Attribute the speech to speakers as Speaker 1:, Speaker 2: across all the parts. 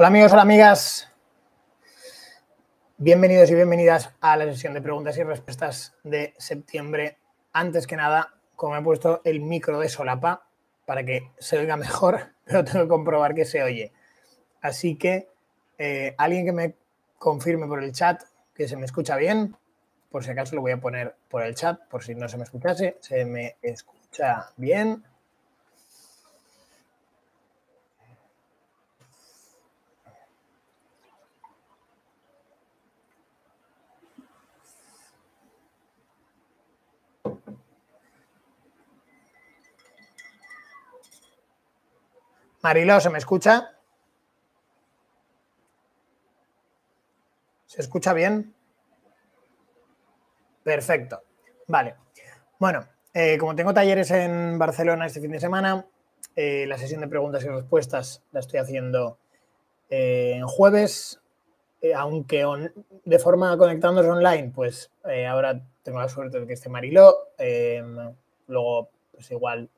Speaker 1: Hola amigos, hola amigas. Bienvenidos y bienvenidas a la sesión de preguntas y respuestas de septiembre. Antes que nada, como he puesto el micro de solapa para que se oiga mejor, pero tengo que comprobar que se oye. Así que eh, alguien que me confirme por el chat que se me escucha bien, por si acaso lo voy a poner por el chat, por si no se me escuchase, se me escucha bien. Mariló, ¿se me escucha? ¿Se escucha bien? Perfecto. Vale. Bueno, eh, como tengo talleres en Barcelona este fin de semana, eh, la sesión de preguntas y respuestas la estoy haciendo eh, en jueves, aunque de forma conectándose online, pues ahora tengo la suerte de que esté Mariló. luego, pues igual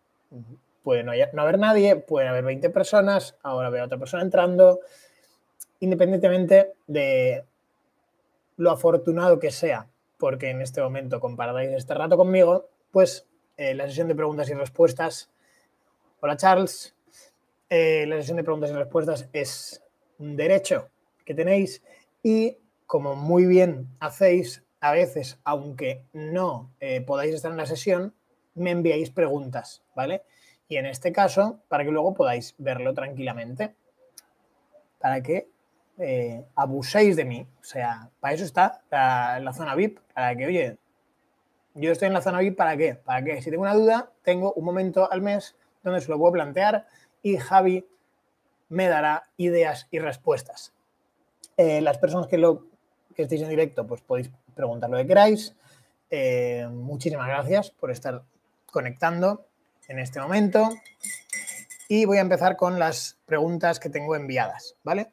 Speaker 1: puede no, haber nadie, puede haber 20 personas, ahora veo a otra persona entrando, independientemente de lo afortunado que sea, porque en este momento comparáis este rato conmigo, pues eh, la sesión de preguntas y respuestas. Hola Charles, eh, la sesión de preguntas y respuestas es un derecho que tenéis y como muy bien hacéis, a veces, aunque no eh, podáis estar en la sesión, me enviáis preguntas, ¿vale? Y en este caso, para que luego podáis verlo tranquilamente, para que eh, abuséis de mí. O sea, para eso está la, zona VIP, para que, oye, yo estoy en la zona VIP, ¿para qué? Para que si tengo una duda, tengo un momento al mes donde se lo puedo plantear y Javi me dará ideas y respuestas. Eh, las personas que, lo, que estéis en directo, pues podéis preguntar lo que queráis. Eh, muchísimas gracias por estar conectando en este momento. Y voy a empezar con las preguntas que tengo enviadas, ¿vale?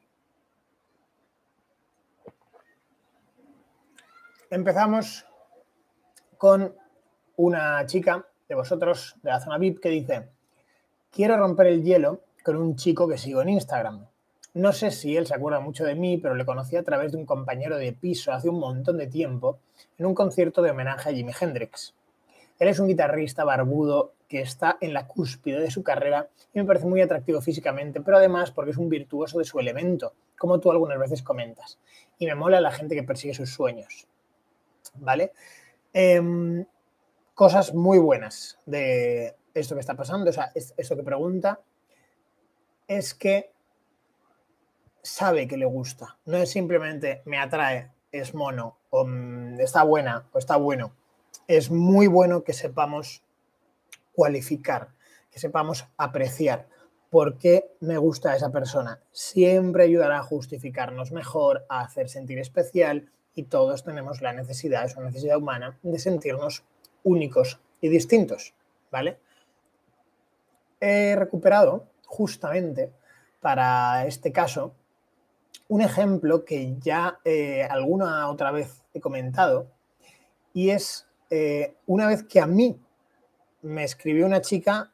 Speaker 1: Empezamos con una chica de vosotros de la zona VIP que dice, quiero romper el hielo con un chico que sigo en Instagram. No sé si él se acuerda mucho de mí, pero le conocí a través de un compañero de piso hace un montón de tiempo en un concierto de homenaje a Jimi Hendrix. Él es un guitarrista barbudo que está en la cúspide de su carrera y me parece muy atractivo físicamente, pero además porque es un virtuoso de su elemento, como tú algunas veces comentas. Y me mola la gente que persigue sus sueños. ¿Vale? Em, cosas muy buenas de esto que está pasando, o sea, esto que pregunta, es que sabe que le gusta. No es simplemente me atrae, es mono, o mm, está buena, o está bueno es muy bueno que sepamos que sepamos apreciar por qué me gusta esa persona. Siempre ayudará a justificarnos mejor, a hacer sentir especial y todos tenemos la necesidad, es una necesidad humana, de sentirnos únicos y distintos, ¿vale? He recuperado justamente para este caso un ejemplo que ya eh, alguna otra vez he comentado y es eh, una vez que a mí me escribió una chica,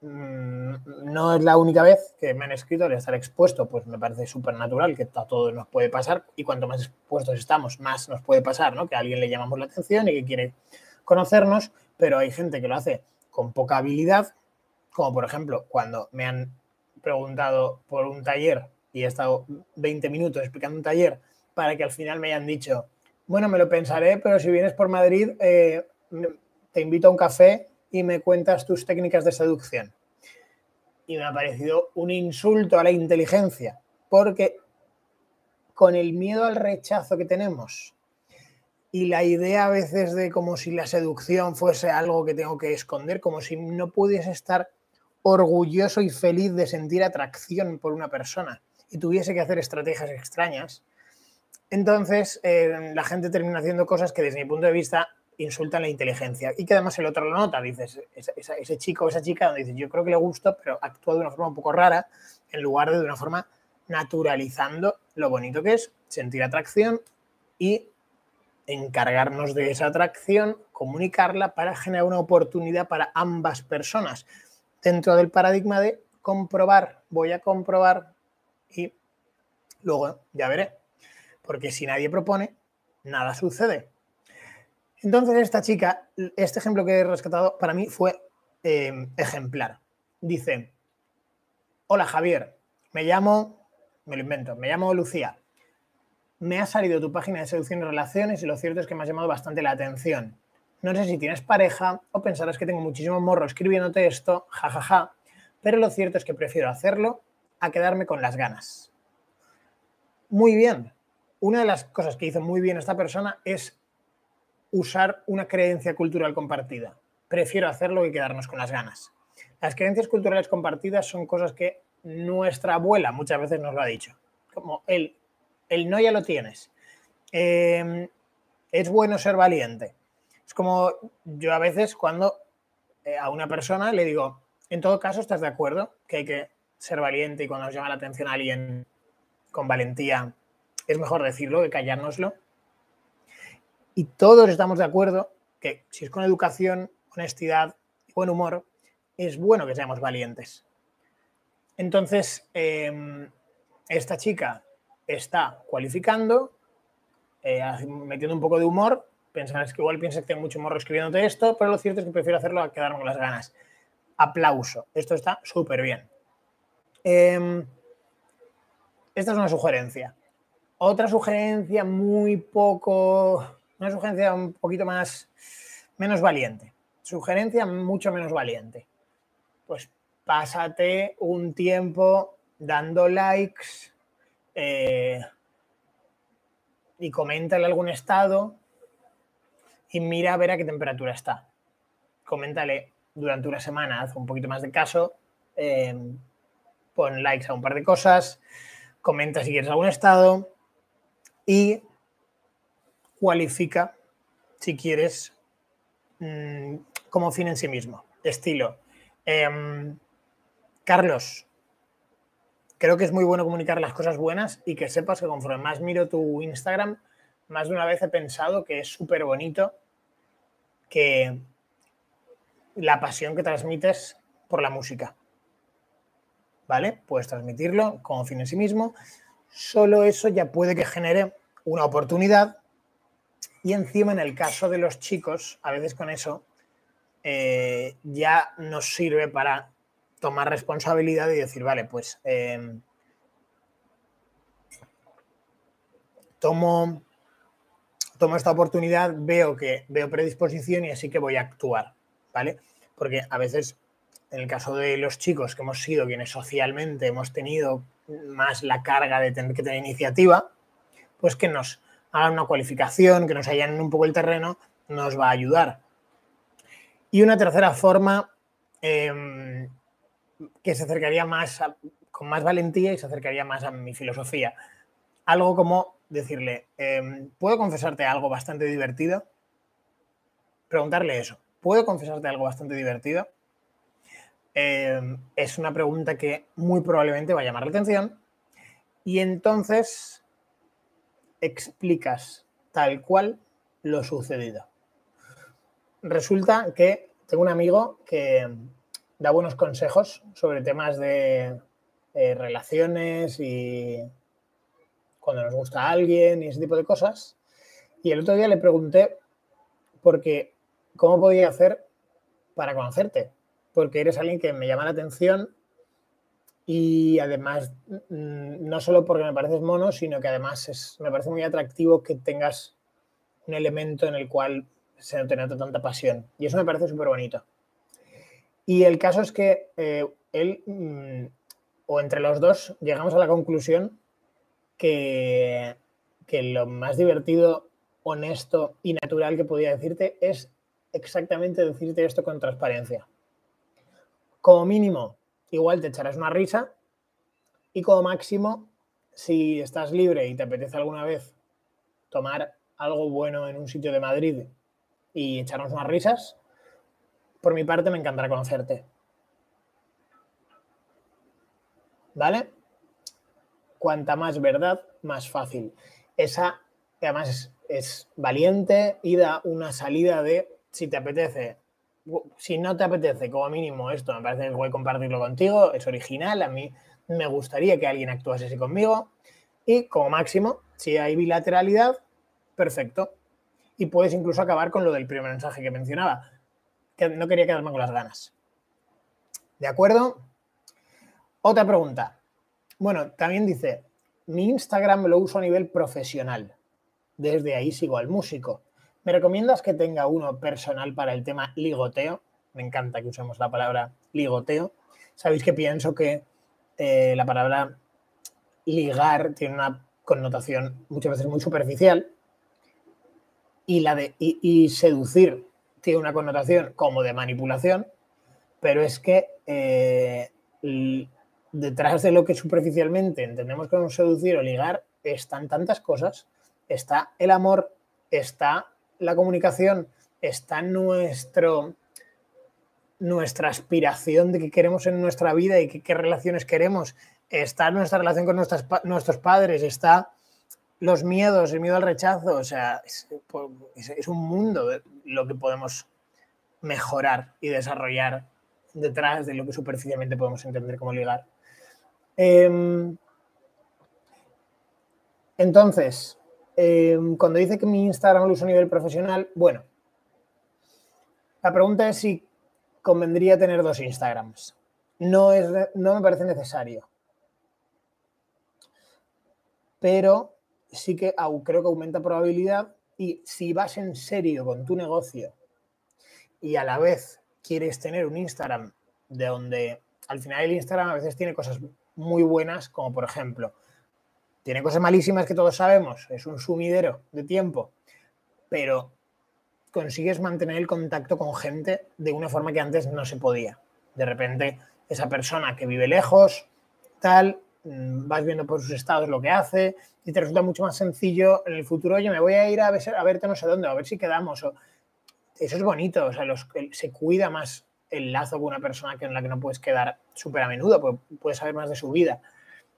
Speaker 1: mm, no es la única vez que me han escrito al estar expuesto, pues me parece súper natural que a todos nos puede pasar y cuanto más expuestos estamos, más nos puede pasar, ¿no? Que a alguien le llamamos la atención y que quiere conocernos, pero hay gente que lo hace con poca habilidad, como por ejemplo cuando me han preguntado por un taller y he estado 20 minutos explicando un taller para que al final me hayan dicho, bueno, me lo pensaré, pero si vienes por Madrid, eh, te invito a un café y me cuentas tus técnicas de seducción. Y me ha parecido un insulto a la inteligencia, porque con el miedo al rechazo que tenemos y la idea a veces de como si la seducción fuese algo que tengo que esconder, como si no pudiese estar orgulloso y feliz de sentir atracción por una persona y tuviese que hacer estrategias extrañas, entonces, eh, la gente termina haciendo cosas que desde mi punto de vista insultan la inteligencia. Y que además el otro lo nota, dices, ese, chico o esa chica donde dices, yo creo que le gusta, pero actúa de una forma un poco rara en lugar de de una forma naturalizando lo bonito que es sentir atracción y encargarnos de esa atracción, comunicarla para generar una oportunidad para ambas personas. Dentro del paradigma de comprobar, voy a comprobar y Luego ya veré, porque si nadie propone, nada sucede. Entonces esta chica, este ejemplo que he rescatado para mí fue eh, ejemplar. Dice, hola Javier, me llamo, me lo invento, me llamo Lucía. Me ha salido tu página de seducción y relaciones y lo cierto es que me ha llamado bastante la atención. No sé si tienes pareja o pensarás que tengo muchísimo morro escribiéndote esto, jajaja, ja, ja, pero lo cierto es que prefiero hacerlo a quedarme con las ganas. Muy bien. Una de las cosas que hizo muy bien esta persona es usar una creencia cultural compartida. Prefiero hacerlo que quedarnos con las ganas. Las creencias culturales compartidas son cosas que nuestra abuela muchas veces nos lo ha dicho. Como el, el no ya lo tienes. Em, es bueno ser valiente. Es como yo a veces cuando eh, a una persona le digo, en todo caso, ¿estás de acuerdo que hay que ser valiente y cuando nos llama la atención a alguien con valentía, es mejor decirlo que callárnoslo? Y todos estamos de acuerdo que si es con educación, honestidad y buen humor, es bueno que seamos valientes. Entonces, em, esta chica está cualificando, eh, metiendo un poco de humor, pensarás que igual piensas que tengo mucho humor escribiéndote esto, pero lo cierto es que prefiero hacerlo a quedarme con las ganas aplauso. Esto está súper bien. Em, esta es una sugerencia. Otra sugerencia muy poco, una sugerencia un poquito más, menos valiente. Sugerencia mucho menos valiente. Pues pásate un tiempo dando likes eh, y coméntale algún estado y mira a ver a qué temperatura está. Coméntale, durante una semana, haz un poquito más de caso, em, pon likes a un par de cosas, comenta si quieres algún estado y cualifica si quieres mm, como fin en sí mismo. Estilo. Em, Carlos, creo que es muy bueno comunicar las cosas buenas y que sepas que conforme más miro tu Instagram, más de una vez he pensado que es súper bonito que la pasión que transmites por la música. ¿Vale? Puedes transmitirlo como fin en sí mismo. Solo eso ya puede que genere una oportunidad. Y encima, en el caso de los chicos, a veces con eso eh, ya nos sirve para tomar responsabilidad y decir, vale, pues em, tomo, tomo esta oportunidad, veo que veo predisposición y así que voy a actuar. ¿vale? Porque a veces, en el caso de los chicos que hemos sido quienes socialmente hemos tenido más la carga de tener que tener iniciativa, pues que nos hagan una cualificación, que nos hayan un poco el terreno, nos va a ayudar. Y una tercera forma em, que se acercaría más, con más valentía y se acercaría más a mi filosofía. Algo como decirle, em, ¿puedo confesarte algo bastante divertido? Preguntarle eso. ¿Puedo confesarte algo bastante divertido? Eh, es una pregunta que muy probablemente va a llamar la atención y entonces explicas tal cual lo sucedido. Resulta que tengo un amigo que da buenos consejos sobre temas de eh, relaciones y cuando nos gusta alguien y ese tipo de cosas. Y el otro día le pregunté, porque ¿cómo podía hacer para conocerte? Porque eres alguien que me llama la atención y además, mm, no solo porque me pareces mono, sino que además es, me parece muy atractivo que tengas un elemento en el cual se nota tanta pasión. Y eso me parece súper bonito. Y el caso es que eh, él, mm, o entre los dos, llegamos a la conclusión que, que lo más divertido, honesto y natural que podía decirte es exactamente decirte esto con transparencia. Como mínimo, igual te echarás una risa y como máximo, si estás libre y te apetece alguna vez tomar algo bueno en un sitio de Madrid y echarnos unas risas, por mi parte me encantará conocerte. ¿Vale? Cuanta más verdad, más fácil. Esa, además, es, es valiente y da una salida de si te apetece, si no te apetece, como mínimo esto, me parece que voy a compartirlo contigo, es original, a mí me gustaría que alguien actuase así conmigo. Y como máximo, si hay bilateralidad, perfecto. Y puedes incluso acabar con lo del primer mensaje que mencionaba, que no quería quedarme con las ganas. ¿De acuerdo? Otra pregunta. Bueno, también dice, mi Instagram lo uso a nivel profesional. Desde ahí sigo al músico. ¿Me recomiendas que tenga uno personal para el tema ligoteo? Me encanta que usemos la palabra ligoteo. Sabéis que pienso que eh, la palabra ligar tiene una connotación muchas veces muy superficial y la de y, seducir tiene una connotación como de manipulación, pero es que eh, detrás de lo que superficialmente entendemos como seducir o ligar están tantas cosas. Está el amor, está la comunicación, está nuestro nuestra aspiración de qué queremos en nuestra vida y qué, relaciones queremos, está nuestra relación con nuestros padres, está los miedos, el miedo al rechazo, o sea, es, es, un mundo de lo que podemos mejorar y desarrollar detrás de lo que superficialmente podemos entender como ligar. Em, entonces, em, cuando dice que mi Instagram lo uso a nivel profesional, bueno, la pregunta es si convendría tener dos Instagrams. No, es, no me parece necesario. Pero sí que creo que aumenta probabilidad y si vas en serio con tu negocio y a la vez quieres tener un Instagram de donde al final el Instagram a veces tiene cosas muy buenas, como por ejemplo, tiene cosas malísimas que todos sabemos, es un sumidero de tiempo, pero consigues mantener el contacto con gente de una forma que antes no se podía. De repente, esa persona que vive lejos, tal, mm, vas viendo por sus estados lo que hace y te resulta mucho más sencillo en el futuro, oye, me voy a ir a, ver, a verte no sé dónde, a ver si quedamos. O, eso es bonito, o sea, se cuida más el lazo con una persona que en la que no puedes quedar súper a menudo, pues puedes saber más de su vida.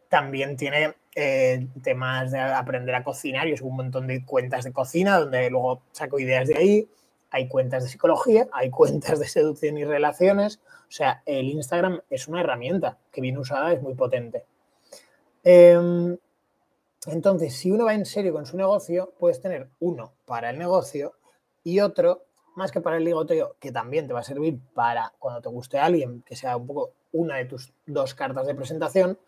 Speaker 1: También tiene eh, temas de aprender a cocinar. Yo subo un montón de cuentas de cocina donde luego saco ideas de ahí. Hay cuentas de psicología, hay cuentas de seducción y relaciones. O sea, el Instagram es una herramienta que bien usada es muy potente. Em, entonces, si uno va en serio con su negocio, puedes tener uno para el negocio y otro más que para el ligoteo, que también te va a servir para cuando te guste alguien, que sea un poco una de tus dos cartas de presentación,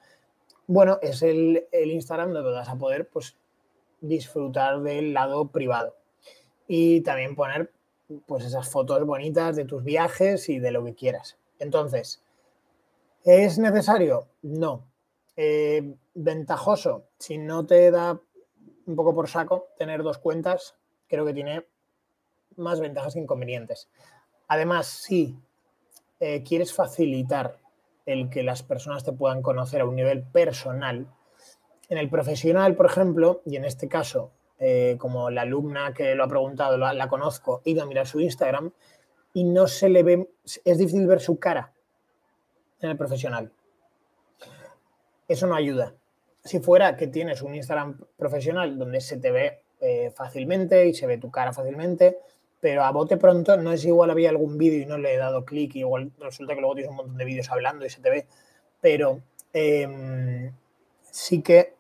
Speaker 1: bueno, es el, Instagram donde vas a poder pues, disfrutar del lado privado. Y también poner pues, esas fotos bonitas de tus viajes y de lo que quieras. Entonces, ¿es necesario? No. Eh, ventajoso, si no te da un poco por saco tener dos cuentas, creo que tiene más ventajas que inconvenientes. Además, si eh, quieres facilitar el que las personas te puedan conocer a un nivel personal, en el profesional, por ejemplo, y en este caso, eh, como la alumna que lo ha preguntado, la, conozco, he ido a mirar su Instagram y no se le ve, es difícil ver su cara en el profesional. Eso no ayuda. Si fuera que tienes un Instagram profesional donde se te ve eh, fácilmente y se ve tu cara fácilmente, pero a bote pronto no es igual había algún vídeo y no le he dado clic, igual resulta que luego tienes un montón de vídeos hablando y se te ve, pero em, sí que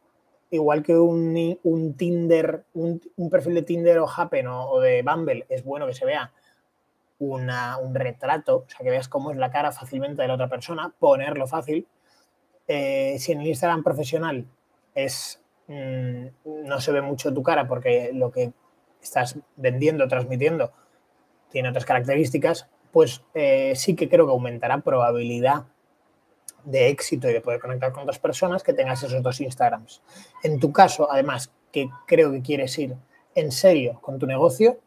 Speaker 1: igual que un, un Tinder, un, perfil de Tinder o Happen o, de Bumble, es bueno que se vea una, un retrato, o sea, que veas cómo es la cara fácilmente de la otra persona, ponerlo fácil. Eh, si en el Instagram profesional es, mm, no se ve mucho tu cara porque lo que estás vendiendo, transmitiendo, tiene otras características, pues eh, sí que creo que aumentará probabilidad de éxito y de poder conectar con otras personas que tengas esos dos Instagrams. En tu caso, además, que creo que quieres ir en serio con tu negocio,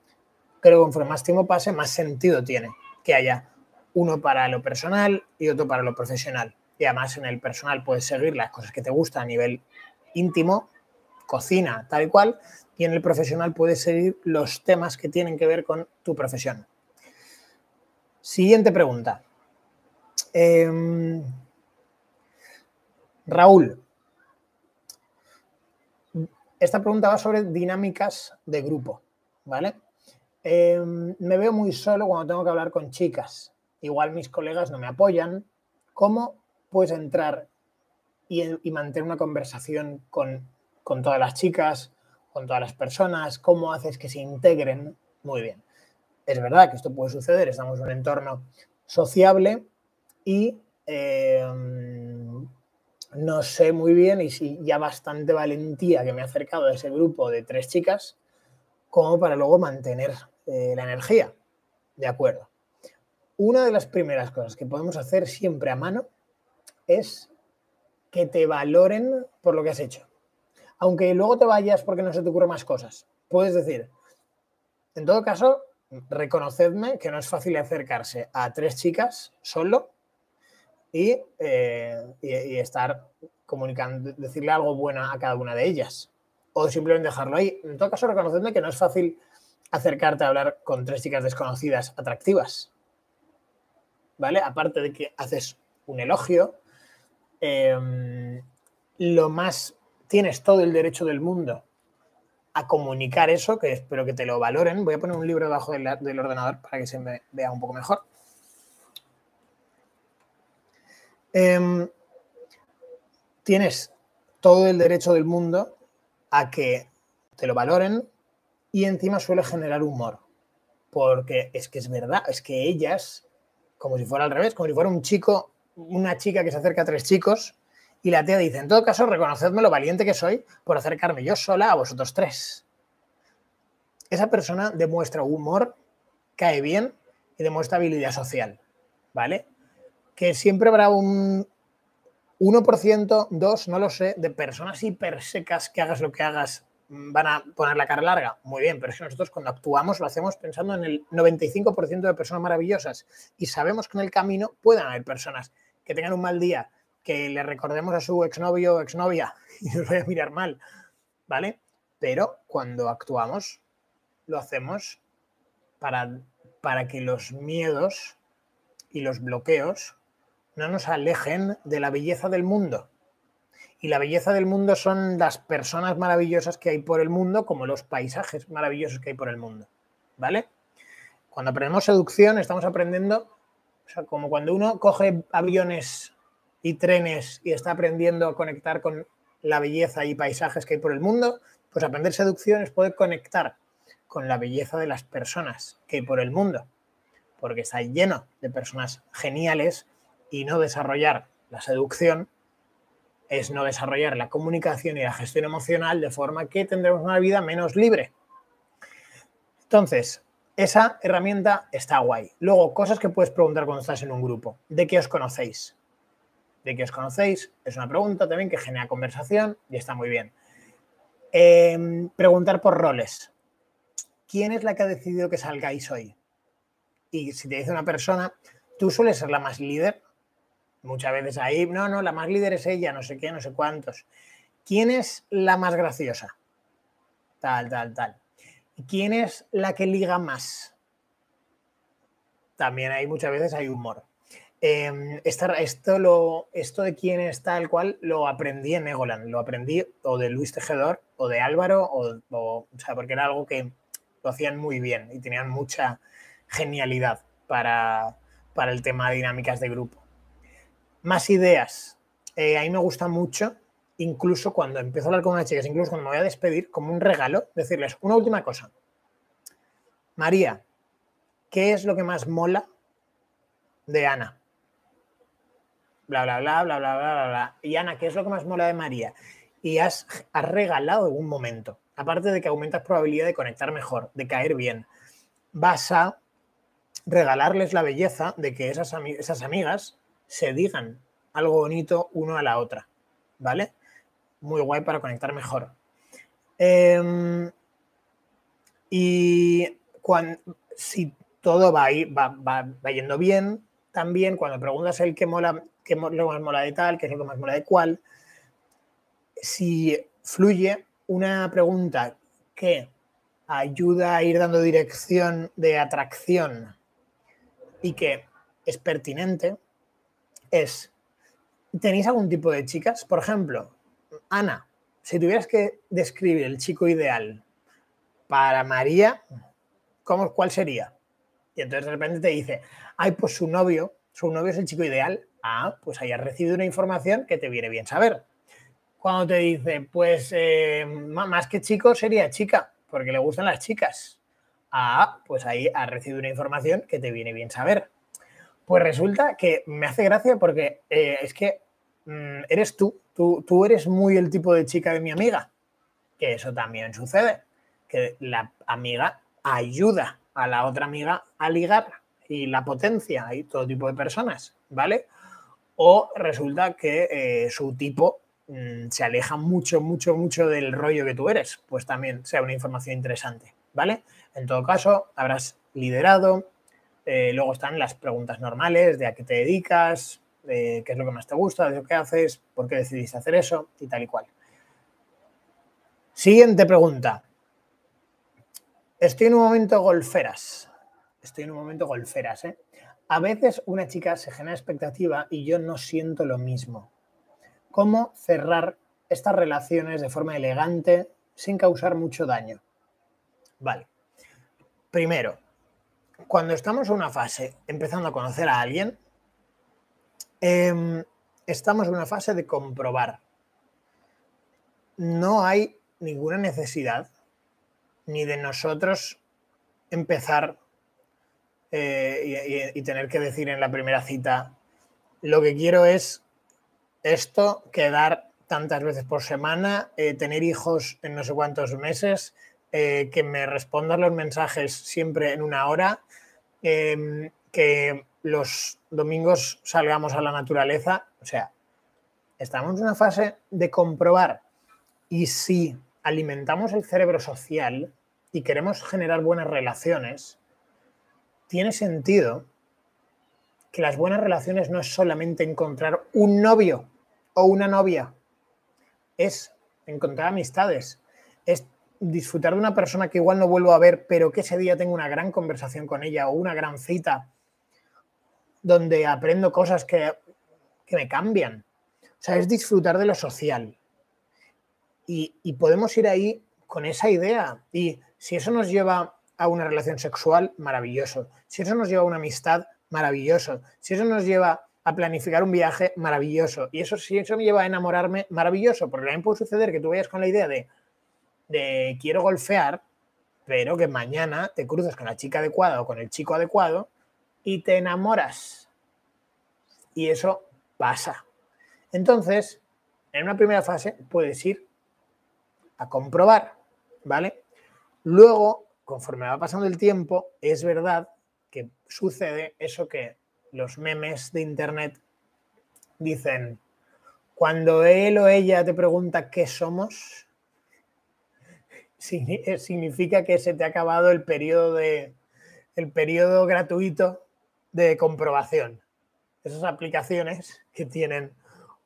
Speaker 1: creo que conforme más tiempo pase, más sentido tiene que haya uno para lo personal y otro para lo profesional. Y además en el personal puedes seguir las cosas que te gustan a nivel íntimo, cocina, tal y cual, y en el profesional puedes seguir los temas que tienen que ver con tu profesión. Siguiente pregunta. Em, Raúl, esta pregunta va sobre dinámicas de grupo, ¿vale? Em, me veo muy solo cuando tengo que hablar con chicas. Igual mis colegas no me apoyan. ¿Cómo puedes entrar y, y mantener una conversación con con todas las chicas, con todas las personas, cómo haces que se integren. Muy bien. Es verdad que esto puede suceder, estamos en un entorno sociable y eh, no sé muy bien y si ya bastante valentía que me ha acercado a ese grupo de tres chicas como para luego mantener eh, la energía. De acuerdo. Una de las primeras cosas que podemos hacer siempre a mano es que te valoren por lo que has hecho. Aunque luego te vayas porque no se te ocurren más cosas. Puedes decir, en todo caso, reconocedme que no es fácil acercarse a tres chicas solo eh, y, estar comunicando, decirle algo bueno a cada una de ellas. O simplemente dejarlo ahí. En todo caso, reconocedme que no es fácil acercarte a hablar con tres chicas desconocidas atractivas. ¿Vale? Aparte de que haces un elogio, em, lo más, tienes todo el derecho del mundo a comunicar eso, que espero que te lo valoren. Voy a poner un libro debajo del, ordenador para que se me vea un poco mejor. Em, tienes todo el derecho del mundo a que te lo valoren y encima suele generar humor. Porque es que es verdad, es que ellas, como si fuera al revés, como si fuera un chico, una chica que se acerca a tres chicos y la tía dice, en todo caso, reconocedme lo valiente que soy por acercarme yo sola a vosotros tres. Esa persona demuestra humor, cae bien y demuestra habilidad social, ¿vale? que siempre habrá un 1%, 2, no lo sé, de personas hiper secas que hagas lo que hagas mm, van a poner la cara larga. Muy bien, pero es que nosotros cuando actuamos lo hacemos pensando en el 95% de personas maravillosas y sabemos que en el camino pueden haber personas que tengan un mal día, que le recordemos a su exnovio o exnovia y nos vaya a mirar mal, ¿vale? Pero cuando actuamos, lo hacemos para, para que los miedos y los bloqueos no nos alejen de la belleza del mundo. Y la belleza del mundo son las personas maravillosas que hay por el mundo, como los paisajes maravillosos que hay por el mundo. ¿Vale? Cuando aprendemos seducción, estamos aprendiendo, o sea, como cuando uno coge aviones y trenes y está aprendiendo a conectar con la belleza y paisajes que hay por el mundo, pues aprender seducción es poder conectar con la belleza de las personas que hay por el mundo, porque está lleno de personas geniales y no desarrollar la seducción es no desarrollar la comunicación y la gestión emocional de forma que tendremos una vida menos libre. Entonces, esa herramienta está guay. Luego, cosas que puedes preguntar cuando estás en un grupo. ¿De qué os conocéis? ¿De qué os conocéis? Es una pregunta también que genera conversación y está muy bien. Em, preguntar por roles. ¿Quién es la que ha decidido que salgáis hoy? Y si te dice una persona, tú sueles ser la más líder, Muchas veces ahí, no, no, la más líder es ella, no sé qué, no sé cuántos. ¿Quién es la más graciosa? Tal, tal, tal. ¿Quién es la que liga más? También hay muchas veces hay humor. Em, esto, lo, de quién es tal cual lo aprendí en Egoland, lo aprendí o de Luis Tejedor o de Álvaro, o, porque era algo que lo hacían muy bien y tenían mucha genialidad para, para el tema de dinámicas de grupo. Más ideas. Eh, a mí me gusta mucho, incluso cuando empiezo a hablar con unas chicas, incluso cuando me voy a despedir, como un regalo, decirles una última cosa. María, ¿qué es lo que más mola de Ana? Bla, bla, bla, bla, bla, bla, bla, Y Ana, ¿qué es lo que más mola de María? Y has, has regalado algún momento. Aparte de que aumentas probabilidad de conectar mejor, de caer bien. Vas a regalarles la belleza de que esas, esas amigas se digan algo bonito uno a la otra, ¿vale? Muy guay para conectar mejor. Em, y cuando, si todo va, va, va, yendo bien, también cuando preguntas el qué mola, qué lo más mola de tal, qué es lo que más mola de cuál, si fluye una pregunta que ayuda a ir dando dirección de atracción y que es pertinente, es, ¿tenéis algún tipo de chicas? Por ejemplo, Ana, si tuvieras que describir el chico ideal para María, ¿cómo, ¿cuál sería? Y entonces de repente te dice, ay, pues su novio, su novio es el chico ideal. Ah, pues ahí has recibido una información que te viene bien saber. cuando te dice, pues eh, más que chico sería chica, porque le gustan las chicas. Ah, pues ahí has recibido una información que te viene bien saber. Pues resulta que me hace gracia porque eh, es que mm, eres tú, tú, tú eres muy el tipo de chica de mi amiga, que eso también sucede, que la amiga ayuda a la otra amiga a ligar y la potencia, hay todo tipo de personas, ¿vale? O resulta que eh, su tipo mm, se aleja mucho, mucho, mucho del rollo que tú eres, pues también sea una información interesante, ¿vale? En todo caso, habrás liderado, eh, luego están las preguntas normales de a qué te dedicas, de qué es lo que más te gusta, de lo que haces, por qué decidiste hacer eso y tal y cual. Siguiente pregunta. Estoy en un momento golferas. Estoy en un momento golferas, ¿eh? A veces una chica se genera expectativa y yo no siento lo mismo. ¿Cómo cerrar estas relaciones de forma elegante sin causar mucho daño? Vale. Primero, cuando estamos en una fase empezando a conocer a alguien, em, estamos en una fase de comprobar. No hay ninguna necesidad ni de nosotros empezar eh, y, tener que decir en la primera cita, lo que quiero es esto, quedar tantas veces por semana, eh, tener hijos en no sé cuántos meses, eh, que me respondan los mensajes siempre en una hora, em, que los domingos salgamos a la naturaleza. O sea, estamos en una fase de comprobar y si alimentamos el cerebro social y queremos generar buenas relaciones, tiene sentido que las buenas relaciones no es solamente encontrar un novio o una novia, es encontrar amistades, es disfrutar de una persona que igual no vuelvo a ver, pero que ese día tengo una gran conversación con ella o una gran cita donde aprendo cosas que, que me cambian. O sea, es disfrutar de lo social. Y, podemos ir ahí con esa idea. Y si eso nos lleva a una relación sexual, maravilloso. Si eso nos lleva a una amistad, maravilloso. Si eso nos lleva a planificar un viaje, maravilloso. Y eso, si eso me lleva a enamorarme, maravilloso. Porque también puede suceder que tú vayas con la idea de, de quiero golfear, pero que mañana te cruzas con la chica adecuada o con el chico adecuado y te enamoras. Y eso pasa. Entonces, en una primera fase puedes ir a comprobar, ¿vale? Luego, conforme va pasando el tiempo, es verdad que sucede eso que los memes de Internet dicen, cuando él o ella te pregunta qué somos, eh, significa que se te ha acabado el periodo, de, el gratuito de comprobación. Esas aplicaciones que tienen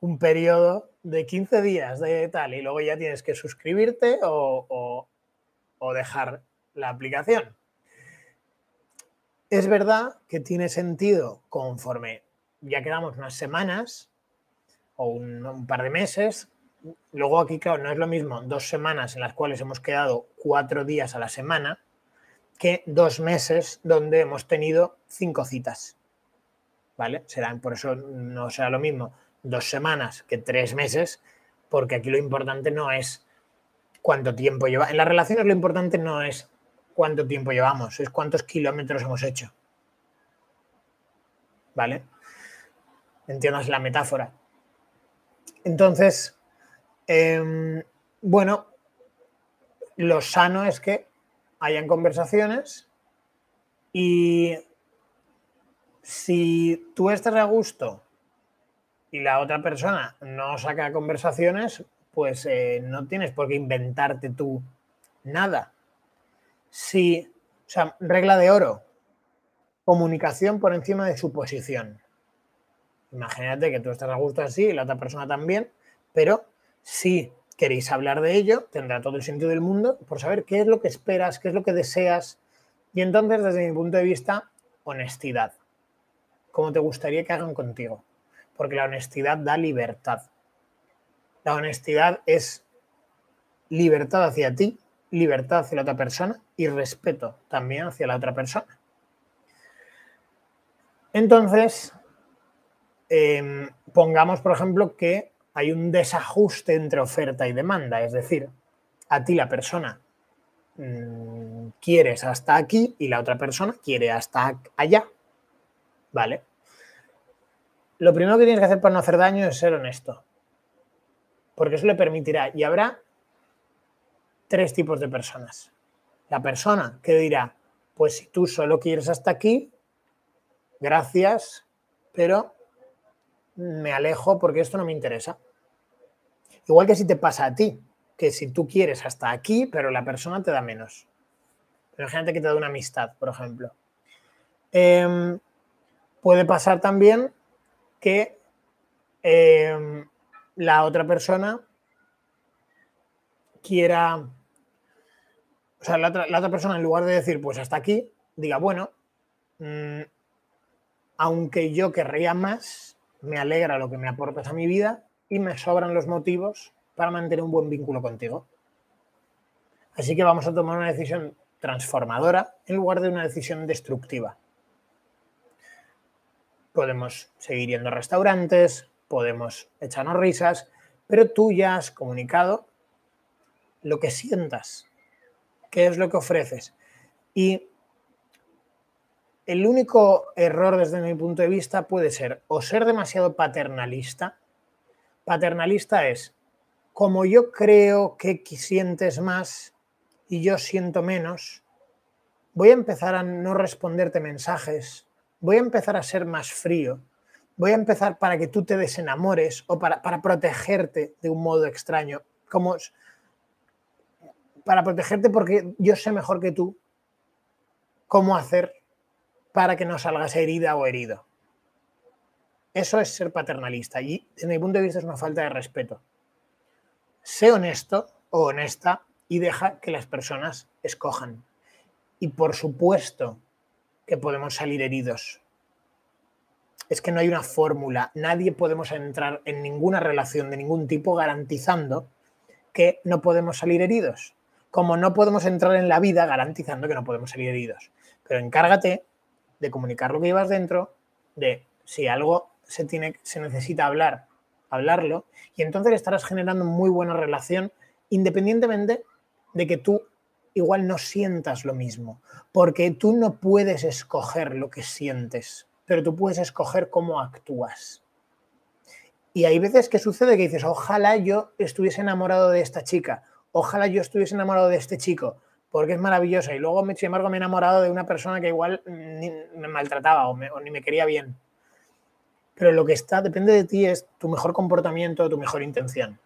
Speaker 1: un periodo de 15 días de tal y luego ya tienes que suscribirte o, dejar la aplicación. Es verdad que tiene sentido conforme ya quedamos unas semanas o un, par de meses. Luego aquí, claro, no es lo mismo dos semanas en las cuales hemos quedado cuatro días a la semana que dos meses donde hemos tenido cinco citas. ¿Vale? Serán, por eso no será lo mismo dos semanas que tres meses, porque aquí lo importante no es cuánto tiempo lleva. En las relaciones lo importante no es cuánto tiempo llevamos, es cuántos kilómetros hemos hecho. ¿Vale? Entiendas la metáfora. Entonces, em, bueno, lo sano es que hayan conversaciones y si tú estás a gusto y la otra persona no saca conversaciones, pues eh, no tienes por qué inventarte tú nada. Si, o sea, regla de oro, comunicación por encima de suposición. Imagínate que tú estás a gusto así y la otra persona también, pero si queréis hablar de ello, tendrá todo el sentido del mundo por saber qué es lo que esperas, qué es lo que deseas. Y entonces, desde mi punto de vista, honestidad. Como te gustaría que hagan contigo porque la honestidad da libertad. La honestidad es libertad hacia ti, libertad hacia la otra persona y respeto también hacia la otra persona. Entonces, em, pongamos, por ejemplo, que hay un desajuste entre oferta y demanda, es decir, a ti la persona mmm, quieres hasta aquí y la otra persona quiere hasta allá. ¿Vale? Lo primero que tienes que hacer para no hacer daño es ser honesto. Porque eso le permitirá. Y habrá tres tipos de personas. La persona que dirá, pues si tú solo quieres hasta aquí, gracias, pero me alejo porque esto no me interesa. Igual que si te pasa a ti, que si tú quieres hasta aquí, pero la persona te da menos. Pero gente que te da una amistad, por ejemplo. Em, puede pasar también que em, la otra persona quiera, o sea, la otra, persona en lugar de decir, pues hasta aquí, diga, bueno, mm, aunque yo querría más, me alegra lo que me aportas a mi vida y me sobran los motivos para mantener un buen vínculo contigo. Así que vamos a tomar una decisión transformadora en lugar de una decisión destructiva. Podemos seguir yendo a restaurantes, podemos echarnos risas, pero tú ya has comunicado lo que sientas, qué es lo que ofreces. Y el único error desde mi punto de vista puede ser o ser demasiado paternalista. Paternalista es, como yo creo que sientes más y yo siento menos, voy a empezar a no responderte mensajes, voy a empezar a ser más frío, voy a empezar para que tú te desenamores o para, para protegerte de un modo extraño, para protegerte porque yo sé mejor que tú cómo hacer para que no salgas herida o herido. Eso es ser paternalista y desde mi punto de vista es una falta de respeto. Sé honesto o honesta y deja que las personas escojan. Y por supuesto que podemos salir heridos. Es que no hay una fórmula. Nadie podemos entrar en ninguna relación de ningún tipo garantizando que no podemos salir heridos. Como no podemos entrar en la vida garantizando que no podemos salir heridos. Pero encárgate de comunicar lo que llevas dentro, de si algo se, tiene, se necesita hablar, hablarlo, y entonces estarás generando muy buena relación independientemente de que tú igual no sientas lo mismo, porque tú no puedes escoger lo que sientes, pero tú puedes escoger cómo actúas. Y hay veces que sucede que dices, ojalá yo estuviese enamorado de esta chica, ojalá yo estuviese enamorado de este chico, porque es maravillosa. Y luego, sin embargo, me he enamorado de una persona que igual me maltrataba o, o ni me quería bien. Pero lo que está, depende de ti, es tu mejor comportamiento, tu mejor intención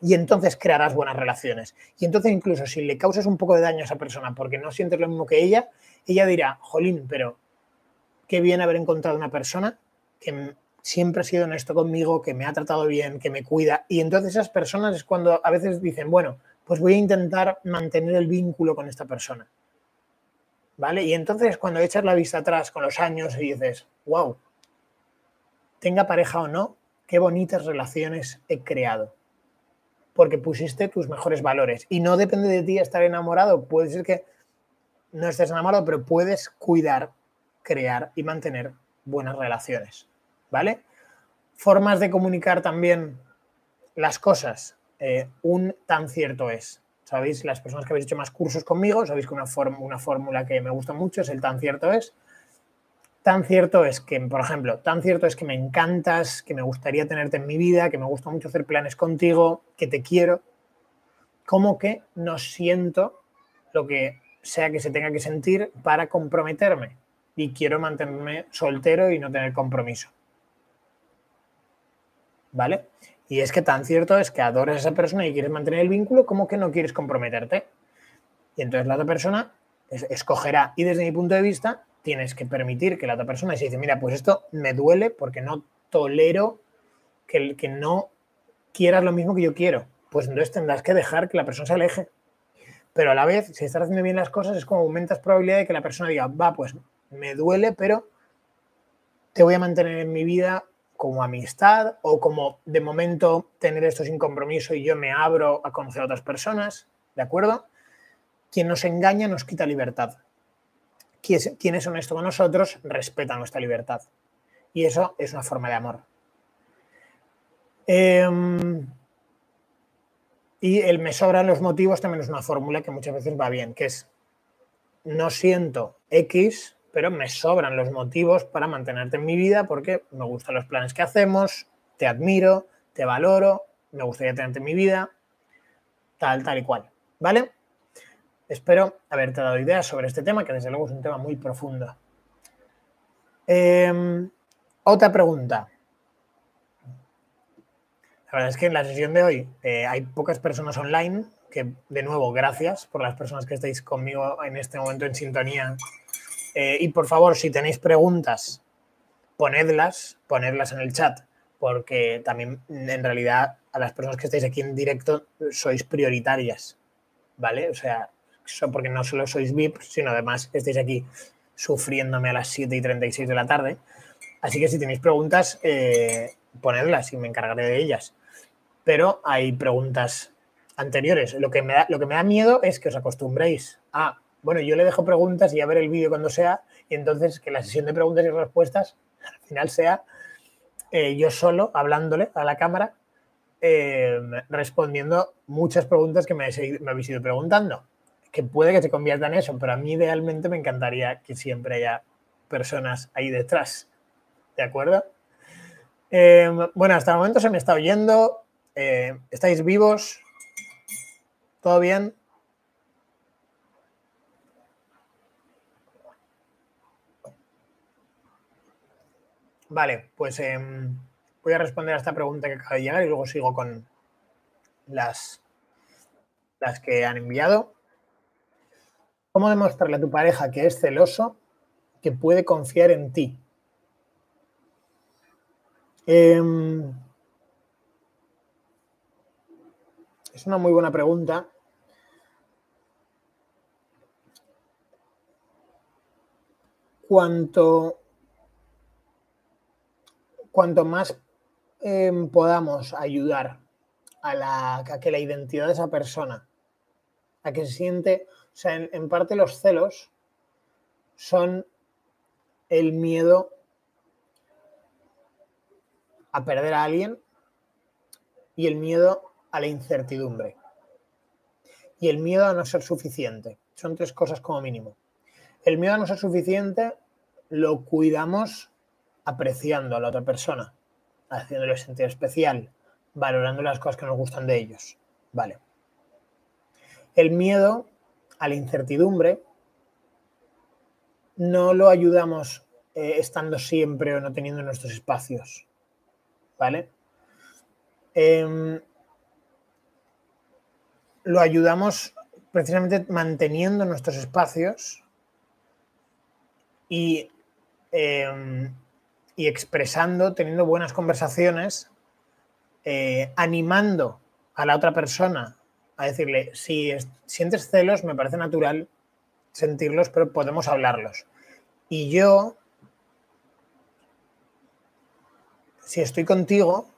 Speaker 1: y entonces crearás buenas relaciones. Y entonces incluso si le causas un poco de daño a esa persona porque no sientes lo mismo que ella, ella dirá, jolín, pero qué bien haber encontrado una persona que siempre ha sido honesto conmigo, que me ha tratado bien, que me cuida. Y entonces esas personas es cuando a veces dicen, bueno, pues voy a intentar mantener el vínculo con esta persona. ¿Vale? Y entonces cuando echas la vista atrás con los años y dices, wow, tenga pareja o no, qué bonitas relaciones he creado porque pusiste tus mejores valores. Y no depende de ti estar enamorado. Puede ser que no estés enamorado, pero puedes cuidar, crear y mantener buenas relaciones. ¿Vale? Formas de comunicar también las cosas. Eh, un tan cierto es. ¿Sabéis? Las personas que habéis hecho más cursos conmigo, sabéis que una, una fórmula que me gusta mucho es el tan cierto es tan cierto es que, por ejemplo, tan cierto es que me encantas, que me gustaría tenerte en mi vida, que me gusta mucho hacer planes contigo, que te quiero, como que no siento lo que sea que se tenga que sentir para comprometerme y quiero mantenerme soltero y no tener compromiso. ¿Vale? Y es que tan cierto es que adoras a esa persona y quieres mantener el vínculo como que no quieres comprometerte. Y entonces la otra persona escogerá. Y desde mi punto de vista, tienes que permitir que la otra persona se dice, mira, pues esto me duele porque no tolero que, que no quieras lo mismo que yo quiero. Pues entonces tendrás que dejar que la persona se aleje. Pero a la vez, si estás haciendo bien las cosas, es como aumentas probabilidad de que la persona diga, va, pues me duele, pero te voy a mantener en mi vida como amistad o como de momento tener esto sin compromiso y yo me abro a conocer a otras personas, ¿de acuerdo? Quien nos engaña nos quita libertad quien es honesto con nosotros respeta nuestra libertad. Y eso es una forma de amor. Em, y el me sobran los motivos también es una fórmula que muchas veces va bien, que es no siento X, pero me sobran los motivos para mantenerte en mi vida porque me gustan los planes que hacemos, te admiro, te valoro, me gustaría tenerte en mi vida, tal, tal y cual. ¿Vale? Espero haberte dado ideas sobre este tema, que desde luego es un tema muy profundo. Em, otra pregunta. La verdad es que en la sesión de hoy eh, hay pocas personas online, que de nuevo, gracias por las personas que estáis conmigo en este momento en sintonía. Eh, y por favor, si tenéis preguntas, ponedlas, ponedlas en el chat, porque también en realidad a las personas que estáis aquí en directo sois prioritarias, ¿vale? O sea, porque no solo sois VIP, sino además estáis aquí sufriéndome a las 7 y 36 de la tarde. Así que si tenéis preguntas, eh, ponedlas y me encargaré de ellas. Pero hay preguntas anteriores. Lo que, me da, lo que me da miedo es que os acostumbréis a, bueno, yo le dejo preguntas y a ver el vídeo cuando sea, y entonces que la sesión de preguntas y respuestas al final sea eh, yo solo hablándole a la cámara, eh, respondiendo muchas preguntas que me, me habéis ido preguntando. Que puede que se convierta en eso, pero a mí idealmente me encantaría que siempre haya personas ahí detrás. ¿De acuerdo? Eh, bueno, hasta el momento se me está oyendo. ¿Estáis vivos? ¿Todo bien? Vale, pues em, voy a responder a esta pregunta que acaba de llegar y luego sigo con las, las que han enviado. ¿Cómo demostrarle a tu pareja que es celoso, que puede confiar en ti? Em, es una muy buena pregunta. Cuanto cuanto más em, podamos ayudar a, que la identidad de esa persona, a que se siente, o sea, en, parte los celos son el miedo a perder a alguien y el miedo a la incertidumbre y el miedo a no ser suficiente. Son tres cosas como mínimo. El miedo a no ser suficiente lo cuidamos apreciando a la otra persona, haciéndole sentir especial, valorando las cosas que nos gustan de ellos. Vale. El miedo a la incertidumbre no lo ayudamos eh, estando siempre o no teniendo nuestros espacios. ¿Vale? Em, lo ayudamos precisamente manteniendo nuestros espacios y em, y expresando, teniendo buenas conversaciones, eh, animando a la otra persona a decirle, si sientes celos, me parece natural sentirlos, pero podemos hablarlos. Y yo, si estoy contigo,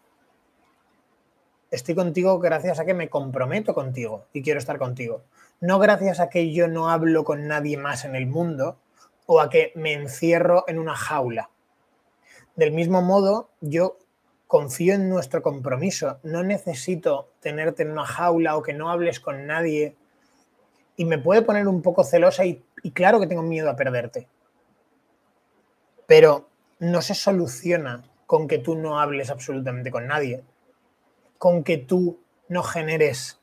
Speaker 1: estoy contigo gracias a que me comprometo contigo y quiero estar contigo. No gracias a que yo no hablo con nadie más en el mundo o a que me encierro en una jaula. Del mismo modo, yo confío en nuestro compromiso. No necesito tenerte en una jaula o que no hables con nadie. Y me puede poner un poco celosa y, claro que tengo miedo a perderte. Pero no se soluciona con que tú no hables absolutamente con nadie. Con que tú no generes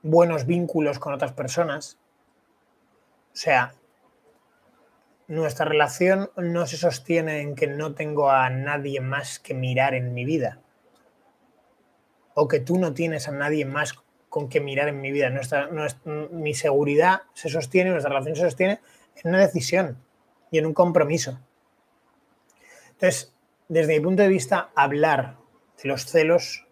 Speaker 1: buenos vínculos con otras personas. O sea, nuestra relación no se sostiene en que no tengo a nadie más que mirar en mi vida. O que tú no tienes a nadie más con que mirar en mi vida. Nuestra, mi seguridad se sostiene, nuestra relación se sostiene en una decisión y en un compromiso. Entonces, desde mi punto de vista, hablar de los celos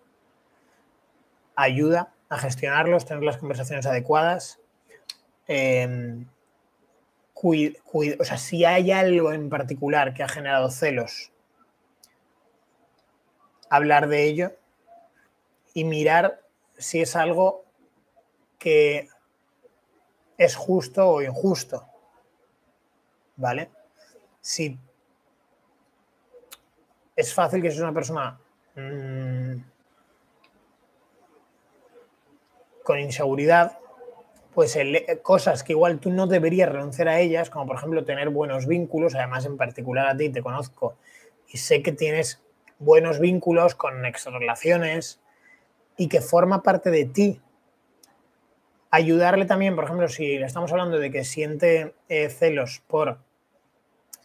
Speaker 1: ayuda a gestionarlos, tener las conversaciones adecuadas. O sea, si hay algo en particular que ha generado celos, hablar de ello y mirar si es algo que es justo o injusto. ¿Vale? Si es fácil que si una persona mm, con inseguridad, pues cosas que igual tú no deberías renunciar a ellas, como por ejemplo tener buenos vínculos, además en particular a ti te conozco y sé que tienes buenos vínculos con ex relaciones y que forma parte de ti. Ayudarle también, por ejemplo, si le estamos hablando de que siente eh, celos por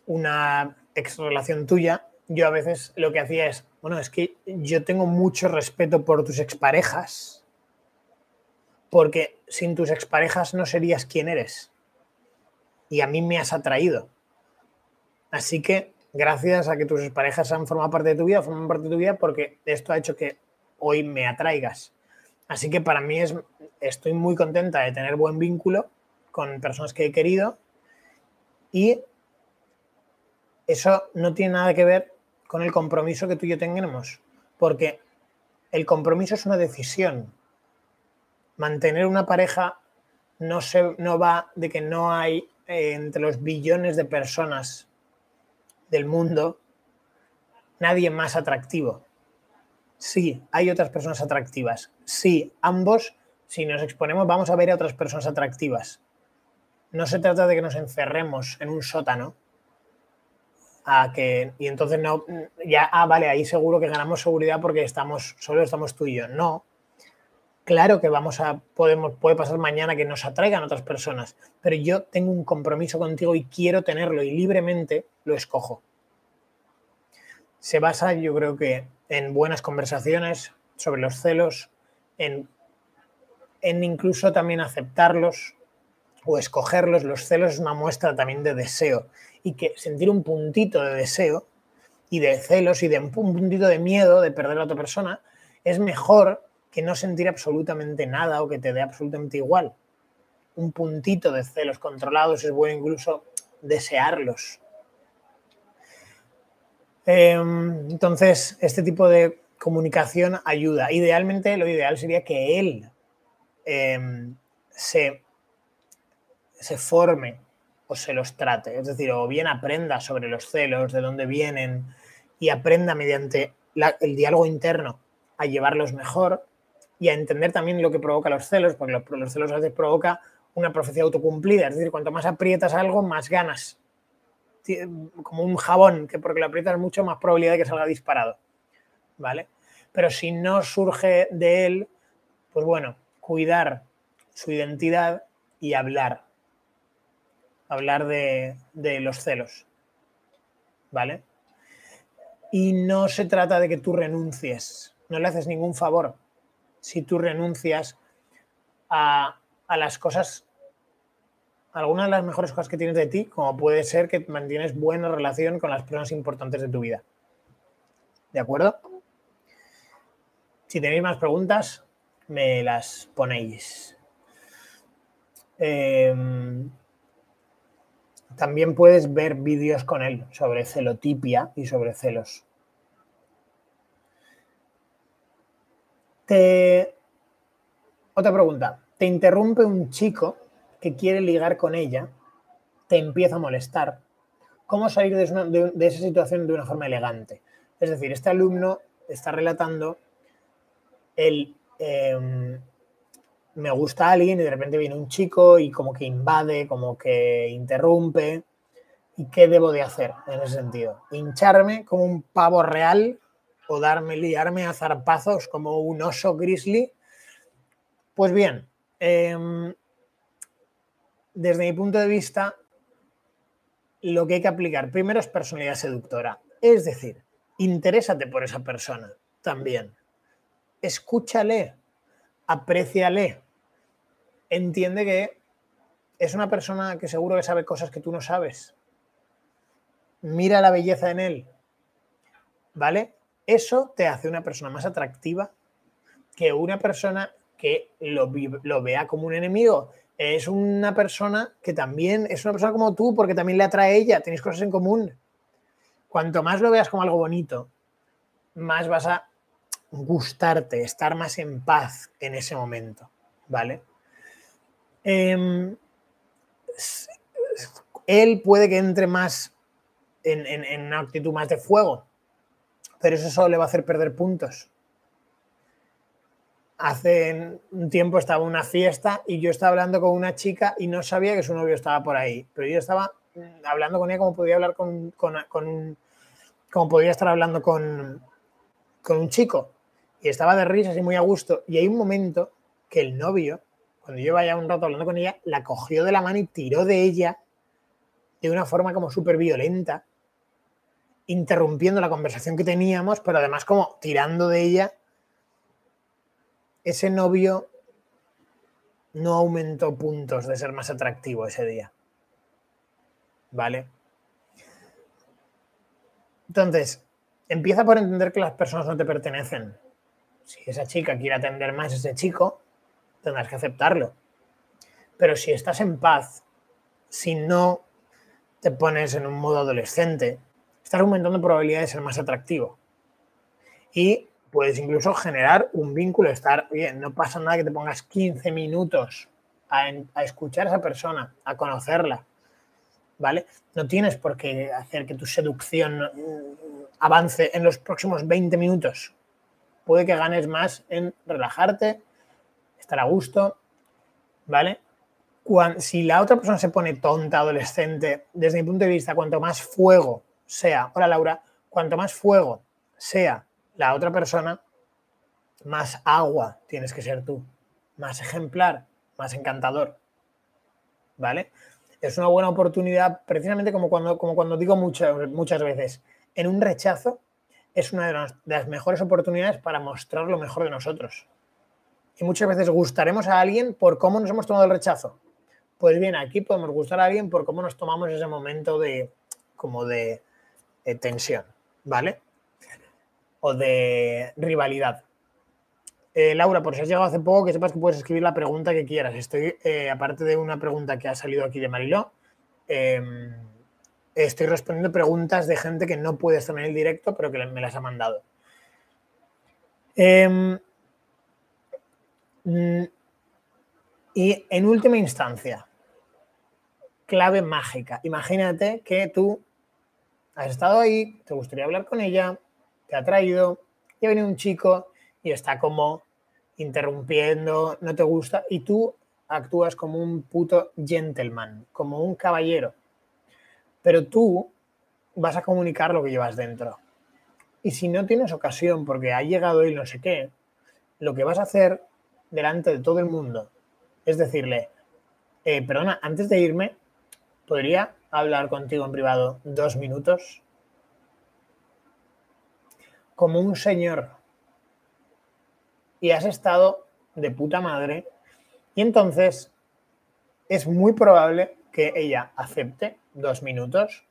Speaker 1: una ex relación tuya, yo a veces lo que hacía es, bueno, es que yo tengo mucho respeto por tus exparejas porque sin tus exparejas no serías quien eres. Y a mí me has atraído. Así que gracias a que tus exparejas han formado parte de tu vida, forman parte de tu vida porque esto ha hecho que hoy me atraigas. Así que para mí es, estoy muy contenta de tener buen vínculo con personas que he querido y eso no tiene nada que ver con el compromiso que tú y yo tengamos, porque el compromiso es una decisión, mantener una pareja no, se, no va de que no hay eh, entre los billones de personas del mundo nadie más atractivo. Sí, hay otras personas atractivas. Sí, ambos, si nos exponemos, vamos a ver a otras personas atractivas. No se trata de que nos encerremos en un sótano a que, y entonces no, ya, ah, vale, ahí seguro que ganamos seguridad porque estamos, solo estamos tú y yo. No, Claro que vamos a, podemos, puede pasar mañana que nos atraigan otras personas, pero yo tengo un compromiso contigo y quiero tenerlo y libremente lo escojo. Se basa, yo creo que, en buenas conversaciones sobre los celos, en, en incluso también aceptarlos o escogerlos. Los celos es una muestra también de deseo y que sentir un puntito de deseo y de celos y de un puntito de miedo de perder a otra persona es mejor que no sentir absolutamente nada o que te dé absolutamente igual. Un puntito de celos controlados es bueno incluso desearlos. Em, entonces, este tipo de comunicación ayuda. Idealmente, lo ideal sería que él em, se, se forme o se los trate. Es decir, o bien aprenda sobre los celos, de dónde vienen, y aprenda mediante el diálogo interno a llevarlos mejor, y a entender también lo que provoca los celos, porque los, celos a veces provoca una profecía autocumplida, es decir, cuanto más aprietas algo, más ganas. Como un jabón, que porque lo aprietas mucho, más probabilidad de que salga disparado. ¿Vale? Pero si no surge de él, pues bueno, cuidar su identidad y hablar. Hablar de, de los celos. ¿Vale? Y no se trata de que tú renuncies, no le haces ningún favor si tú renuncias a, las cosas, algunas de las mejores cosas que tienes de ti, como puede ser que mantienes buena relación con las personas importantes de tu vida. ¿De acuerdo? Si tenéis más preguntas, me las ponéis. Em, también puedes ver vídeos con él sobre celotipia y sobre celos. Te... Otra pregunta. Te interrumpe un chico que quiere ligar con ella, te empieza a molestar. ¿Cómo salir de, esa situación de una forma elegante? Es decir, este alumno está relatando el em, me gusta alguien y de repente viene un chico y como que invade, como que interrumpe. ¿Y qué debo de hacer en ese sentido? ¿Hincharme como un pavo real o darme, liarme a zarpazos como un oso grizzly. Pues bien, em, desde mi punto de vista, lo que hay que aplicar primero es personalidad seductora. Es decir, interésate por esa persona también. Escúchale, apréciale. Entiende que es una persona que seguro que sabe cosas que tú no sabes. Mira la belleza en él. ¿Vale? Eso te hace una persona más atractiva que una persona que lo, vea como un enemigo. Es una persona que también es una persona como tú porque también le atrae a ella, tenéis cosas en común. Cuanto más lo veas como algo bonito, más vas a gustarte, estar más en paz en ese momento, ¿vale? Em, él puede que entre más en, en, una actitud más de fuego, pero eso solo le va a hacer perder puntos. Hace un tiempo estaba una fiesta y yo estaba hablando con una chica y no sabía que su novio estaba por ahí, pero yo estaba mm, hablando con ella como podía hablar con, como podía estar hablando con, con un chico. Y estaba de risas y muy a gusto. Y hay un momento que el novio cuando yo ya un rato hablando con ella, la cogió de la mano y tiró de ella de una forma como súper violenta, interrumpiendo la conversación que teníamos, pero además como tirando de ella. Ese novio no aumentó puntos de ser más atractivo ese día. ¿Vale? Entonces, empieza por entender que las personas no te pertenecen. Si esa chica quiere atender más a ese chico, tendrás que aceptarlo. Pero si estás en paz, si no te pones en un modo adolescente, estás aumentando probabilidades de ser más atractivo. Y puedes incluso generar un vínculo, estar, oye, no pasa nada que te pongas 15 minutos a, escuchar a esa persona, a conocerla, ¿vale? No tienes por qué hacer que tu seducción mm, avance en los próximos 20 minutos. Puede que ganes más en relajarte, estar a gusto, ¿vale? si la otra persona se pone tonta, adolescente, desde mi punto de vista, cuanto más fuego sea, hola Laura, cuanto más fuego sea la otra persona, más agua tienes que ser tú, más ejemplar, más encantador, ¿vale? Es una buena oportunidad, precisamente como cuando, como cuando digo muchas, muchas veces, en un rechazo es una de las mejores oportunidades para mostrar lo mejor de nosotros y muchas veces gustaremos a alguien por cómo nos hemos tomado el rechazo. Pues bien, aquí podemos gustar a alguien por cómo nos tomamos ese momento de como de, tensión, ¿vale? O de rivalidad. Eh, Laura, por si has llegado hace poco, que sepas que puedes escribir la pregunta que quieras. Estoy, eh, aparte de una pregunta que ha salido aquí de Mariló, em, estoy respondiendo preguntas de gente que no puede estar en el directo, pero que me las ha mandado. Eh, Mm, y en última instancia, clave mágica. Imagínate que tú has estado ahí, te gustaría hablar con ella, te ha traído, y viene un chico y está como interrumpiendo, no te gusta, y tú actúas como un puto gentleman, como un caballero. Pero tú vas a comunicar lo que llevas dentro. Y si no tienes ocasión porque ha llegado él no sé qué, lo que vas a hacer delante de todo el mundo. Es decirle, eh, perdona, antes de irme, ¿podría hablar contigo en privado dos minutos? Como un señor. Y has estado de puta madre. Y entonces es muy probable que ella acepte dos minutos,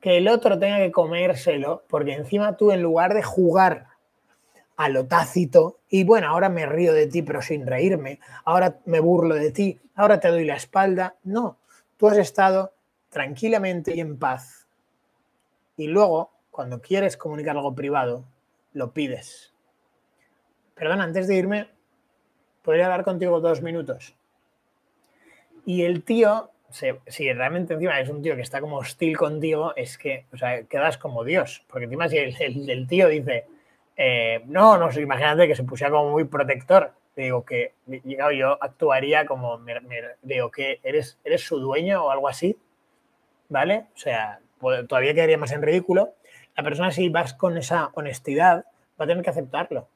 Speaker 1: que el otro tenga que comérselo, porque encima tú en lugar de jugar a lo tácito y bueno, ahora me río de ti pero sin reírme, ahora me burlo de ti, ahora te doy la espalda. No, tú has estado tranquilamente y en paz. Y luego, cuando quieres comunicar algo privado, lo pides. Perdón, antes de irme, podría hablar contigo dos minutos. Y el tío, si realmente encima es un tío que está como hostil contigo, es que, o sea, quedas como Dios. Porque encima si el tío dice, eh, no, no imagínate que se pusiera como muy protector. Digo que yo actuaría como, digo que eres, eres su dueño o algo así, ¿vale? O sea, todavía quedaría más en ridículo. La persona si vas con esa honestidad va a tener que aceptarlo.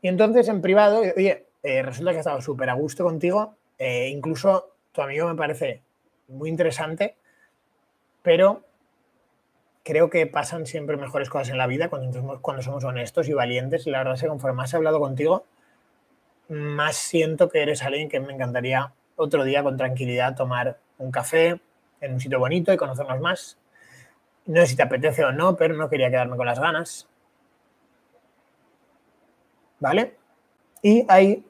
Speaker 1: Y entonces en privado, oye, eh, resulta que ha estado súper a gusto contigo, eh, incluso tu amigo me parece muy interesante, pero creo que pasan siempre mejores cosas en la vida cuando, cuando somos honestos y valientes. Y la verdad es que conforme más he hablado contigo, más siento que eres alguien que me encantaría otro día con tranquilidad tomar un café en un sitio bonito y conocernos más. No sé si te apetece o no, pero no quería quedarme con las ganas. ¿Vale? Y ahí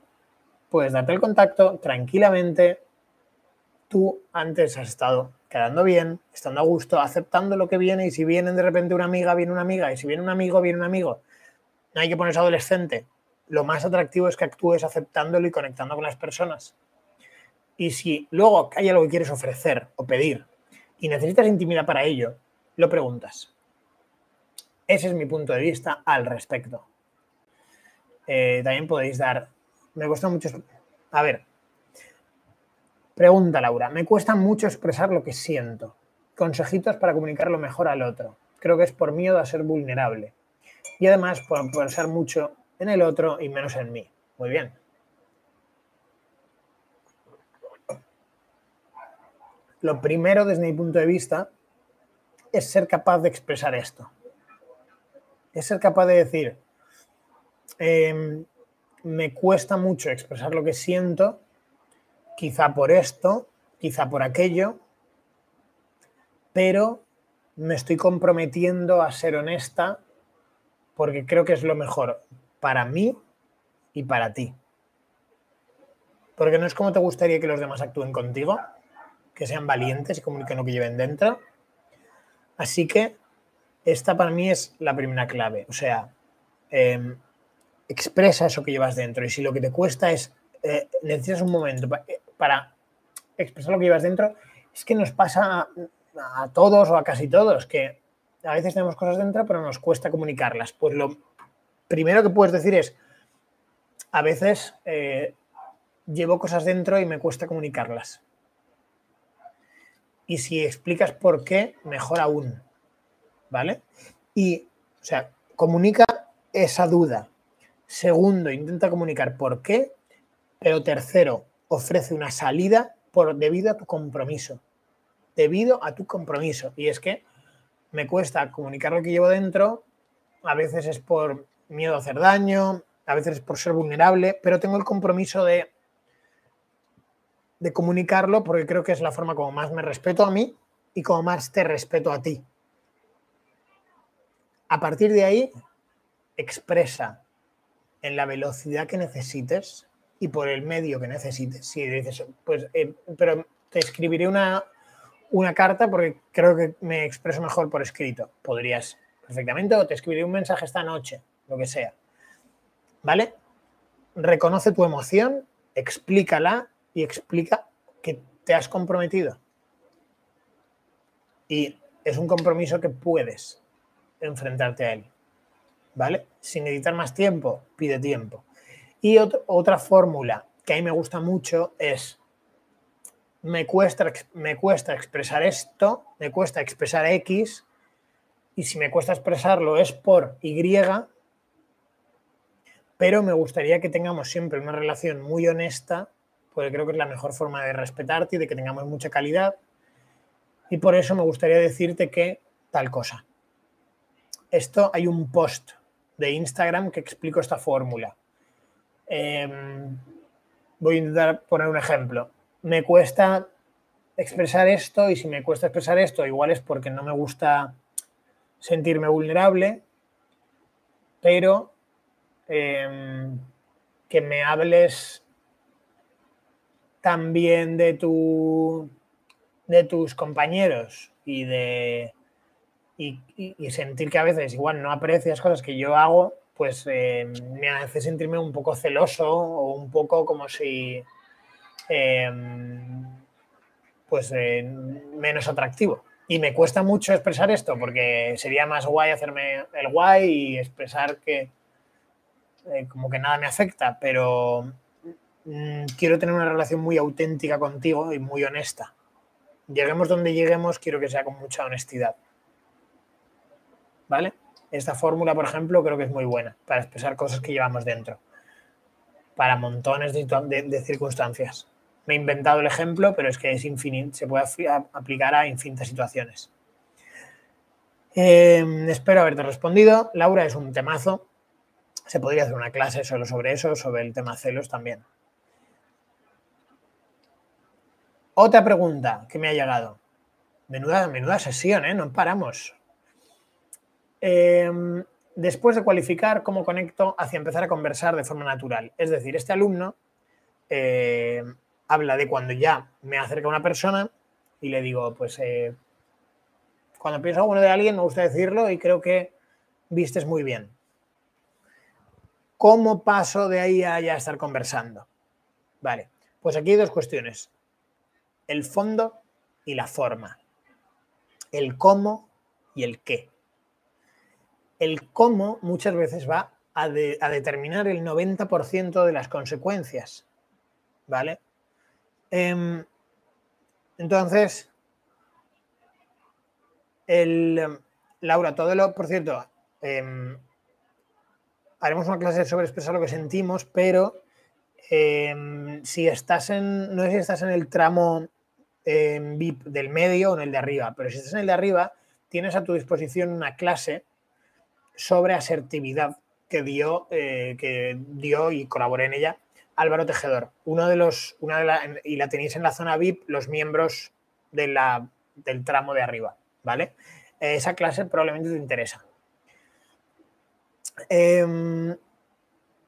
Speaker 1: puedes darte el contacto tranquilamente. Tú antes has estado quedando bien, estando a gusto, aceptando lo que viene y si vienen de repente una amiga, viene una amiga y si viene un amigo, viene un amigo. No hay que ponerse adolescente. Lo más atractivo es que actúes aceptándolo y conectando con las personas. Y si luego hay algo que quieres ofrecer o pedir y necesitas intimidad para ello, lo preguntas. Ese es mi punto de vista al respecto. Eh, también podéis dar. Me cuesta mucho. A ver. Pregunta Laura. Me cuesta mucho expresar lo que siento. Consejitos para comunicarlo mejor al otro. Creo que es por miedo a ser vulnerable. Y además por pensar mucho en el otro y menos en mí. Muy bien. Lo primero, desde mi punto de vista, es ser capaz de expresar esto. Es ser capaz de decir, em, me cuesta mucho expresar lo que siento, quizá por esto, quizá por aquello, pero me estoy comprometiendo a ser honesta porque creo que es lo mejor para mí y para ti. Porque no es como te gustaría que los demás actúen contigo, que sean valientes y comuniquen lo que lleven dentro. Así que esta para mí es la primera clave. O sea, em, expresa eso que llevas dentro. Y si lo que te cuesta es, eh, necesitas un momento eh, para expresar lo que llevas dentro, es que nos pasa a, todos o a casi todos, que a veces tenemos cosas dentro, pero nos cuesta comunicarlas. Pues lo primero que puedes decir es, a veces eh, llevo cosas dentro y me cuesta comunicarlas. Y si explicas por qué, mejor aún. ¿Vale? Y, o sea, comunica esa duda. Segundo, intenta comunicar por qué. Pero tercero, ofrece una salida por, debido a tu compromiso. Debido a tu compromiso. Y es que me cuesta comunicar lo que llevo dentro. A veces es por miedo a hacer daño, a veces es por ser vulnerable, pero tengo el compromiso de de comunicarlo porque creo que es la forma como más me respeto a mí y como más te respeto a ti. A partir de ahí, expresa en la velocidad que necesites y por el medio que necesites. Si dices, pues, eh, pero te escribiré una, una carta porque creo que me expreso mejor por escrito. Podrías perfectamente, o te escribiré un mensaje esta noche, lo que sea. ¿Vale? Reconoce tu emoción, explícala y explica que te has comprometido. Y es un compromiso que puedes enfrentarte a él. ¿Vale? Sin necesitar más tiempo, pide tiempo. Y otra fórmula que a mí me gusta mucho es, me cuesta, me cuesta expresar esto, me cuesta expresar X, y si me cuesta expresarlo es por Y, pero me gustaría que tengamos siempre una relación muy honesta porque creo que es la mejor forma de respetarte y de que tengamos mucha calidad. Y por eso me gustaría decirte que tal cosa. Esto hay un post de Instagram que explico esta fórmula. Em, voy a intentar poner un ejemplo. Me cuesta expresar esto y si me cuesta expresar esto, igual es porque no me gusta sentirme vulnerable, pero em, que me hables también de, tu, de tus compañeros y de y, sentir que a veces igual no aprecias cosas que yo hago, pues eh, me hace sentirme un poco celoso o un poco como si em, pues eh, menos atractivo. Y me cuesta mucho expresar esto porque sería más guay hacerme el guay y expresar que eh, como que nada me afecta, pero Mm, quiero tener una relación muy auténtica contigo y muy honesta. Lleguemos donde lleguemos, quiero que sea con mucha honestidad. ¿Vale? Esta fórmula, por ejemplo, creo que es muy buena para expresar cosas que llevamos dentro, para montones de, circunstancias. Me he inventado el ejemplo, pero es que es infinito, se puede aplicar a infinitas situaciones. Em, espero haberte respondido. Laura es un temazo. Se podría hacer una clase solo sobre eso, sobre el tema celos también. Otra pregunta que me ha llegado. Menuda, menuda sesión, ¿eh? No paramos. Em, después de cualificar, ¿cómo conecto hacia empezar a conversar de forma natural? Es decir, este alumno eh, habla de cuando ya me acerca una persona y le digo, pues eh, cuando pienso algo de alguien me gusta decirlo y creo que vistes muy bien. ¿Cómo paso de ahí a ya estar conversando? Vale, pues aquí hay dos cuestiones el fondo y la forma, el cómo y el qué. el cómo muchas veces va a, determinar el 90% de las consecuencias. ¿Vale? Em, entonces, Laura, todo lo, por cierto, em, haremos una clase sobre expresar lo que sentimos, pero em, si estás en, no sé si estás en el tramo VIP del medio o en el de arriba, pero si estás en el de arriba, tienes a tu disposición una clase sobre asertividad que dio, eh, que dio y colaboré en ella Álvaro Tejedor. Uno de los, una y la tenéis en la zona VIP, los miembros de la, del tramo de arriba, ¿vale? Esa clase probablemente te interesa. Em,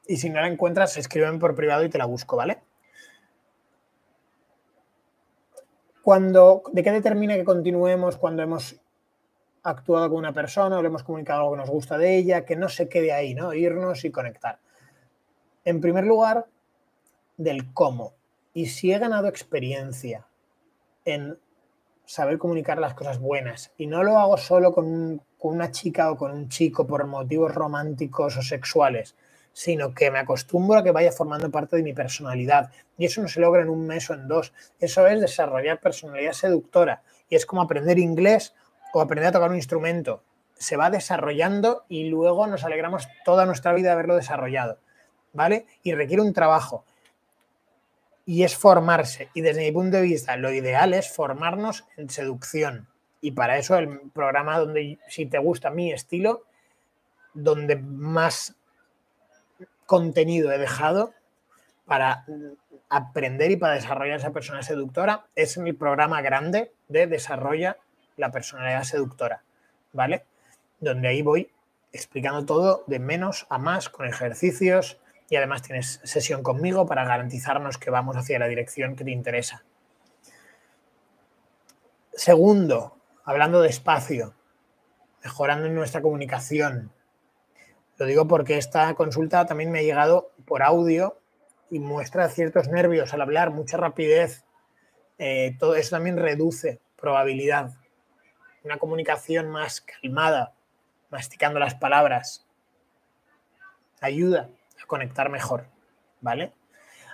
Speaker 1: y si no la encuentras, escríbeme por privado y te la busco, ¿vale? Cuando, ¿De qué determina que continuemos cuando hemos actuado con una persona o le hemos comunicado algo que nos gusta de ella, que no se quede ahí, ¿no? Irnos y conectar. En primer lugar, del cómo. Y si he ganado experiencia en saber comunicar las cosas buenas y no lo hago solo con, con una chica o con un chico por motivos románticos o sexuales, sino que me acostumbro a que vaya formando parte de mi personalidad. Y eso no se logra en un mes o en dos. Eso es desarrollar personalidad seductora. Y es como aprender inglés o aprender a tocar un instrumento. Se va desarrollando y luego nos alegramos toda nuestra vida de haberlo desarrollado. ¿Vale? Y requiere un trabajo. Y es formarse. Y desde mi punto de vista, lo ideal es formarnos en seducción. Y para eso el programa donde, si te gusta mi estilo, donde más contenido he dejado para aprender y para desarrollar esa persona seductora es mi programa grande de desarrolla la personalidad seductora, ¿vale? Donde ahí voy explicando todo de menos a más con ejercicios y además tienes sesión conmigo para garantizarnos que vamos hacia la dirección que te interesa. Segundo, hablando de espacio, mejorando nuestra comunicación, lo digo porque esta consulta también me ha llegado por audio y muestra ciertos nervios al hablar, mucha rapidez. Eh, todo eso también reduce probabilidad. Una comunicación más calmada, masticando las palabras, ayuda a conectar mejor, ¿vale?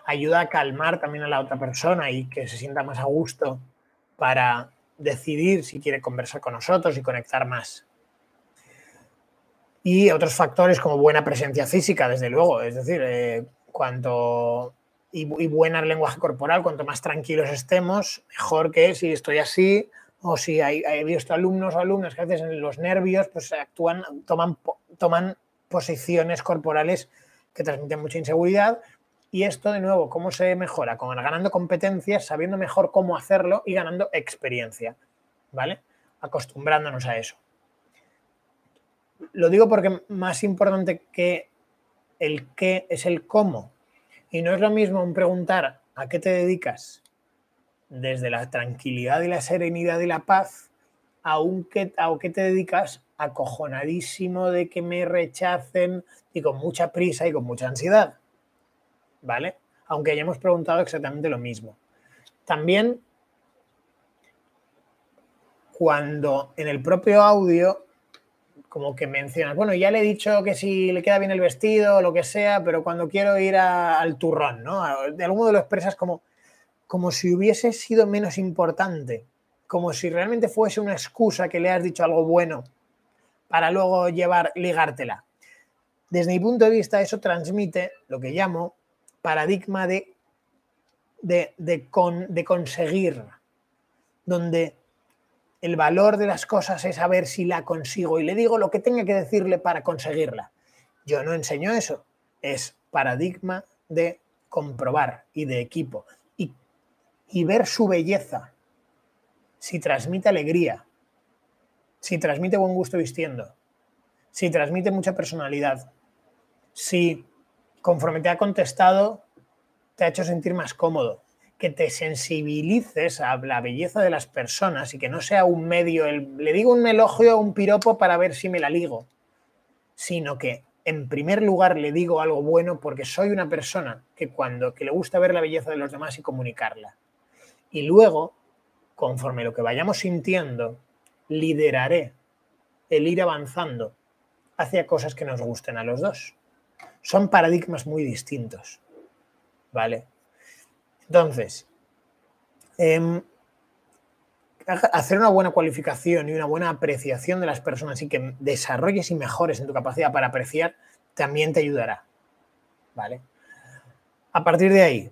Speaker 1: Ayuda a calmar también a la otra persona y que se sienta más a gusto para decidir si quiere conversar con nosotros y conectar más y otros factores como buena presencia física, desde luego, es decir, eh, cuanto y, y buena lenguaje corporal, cuanto más tranquilos estemos, mejor que si estoy así o si he visto alumnos o alumnas que a veces los nervios pues actúan, toman, toman posiciones corporales que transmiten mucha inseguridad. Y esto, de nuevo, ¿cómo se mejora? Con, ganando competencias, sabiendo mejor cómo hacerlo y ganando experiencia, ¿vale? Acostumbrándonos a eso lo digo porque más importante que el qué es el cómo. Y no es lo mismo un preguntar a qué te dedicas desde la tranquilidad y la serenidad y la paz a qué, a qué te dedicas acojonadísimo de que me rechacen y con mucha prisa y con mucha ansiedad. ¿Vale? Aunque hayamos preguntado exactamente lo mismo. También cuando en el propio audio como que mencionas, bueno, ya le he dicho que si le queda bien el vestido o lo que sea, pero cuando quiero ir al turrón, ¿no? De algún modo lo expresas como, como si hubiese sido menos importante, como si realmente fuese una excusa que le has dicho algo bueno para luego llevar, ligártela. Desde mi punto de vista, eso transmite lo que llamo paradigma de, de, de, de conseguir, donde el valor de las cosas es saber si la consigo. Y le digo lo que tenga que decirle para conseguirla. Yo no enseño eso, es paradigma de comprobar y de equipo. Y, y ver su belleza, si transmite alegría, si transmite buen gusto vistiendo, si transmite mucha personalidad, si conforme te ha contestado te ha hecho sentir más cómodo, que te sensibilices a la belleza de las personas y que no sea un medio, le digo un elogio o un piropo para ver si me la ligo, sino que en primer lugar le digo algo bueno porque soy una persona que cuando que le gusta ver la belleza de los demás y comunicarla. Y luego, conforme lo que vayamos sintiendo, lideraré el ir avanzando hacia cosas que nos gusten a los dos. Son paradigmas muy distintos. ¿Vale? Entonces, em, hacer una buena cualificación y una buena apreciación de las personas y que desarrolles y mejores en tu capacidad para apreciar también te ayudará. ¿Vale? A partir de ahí,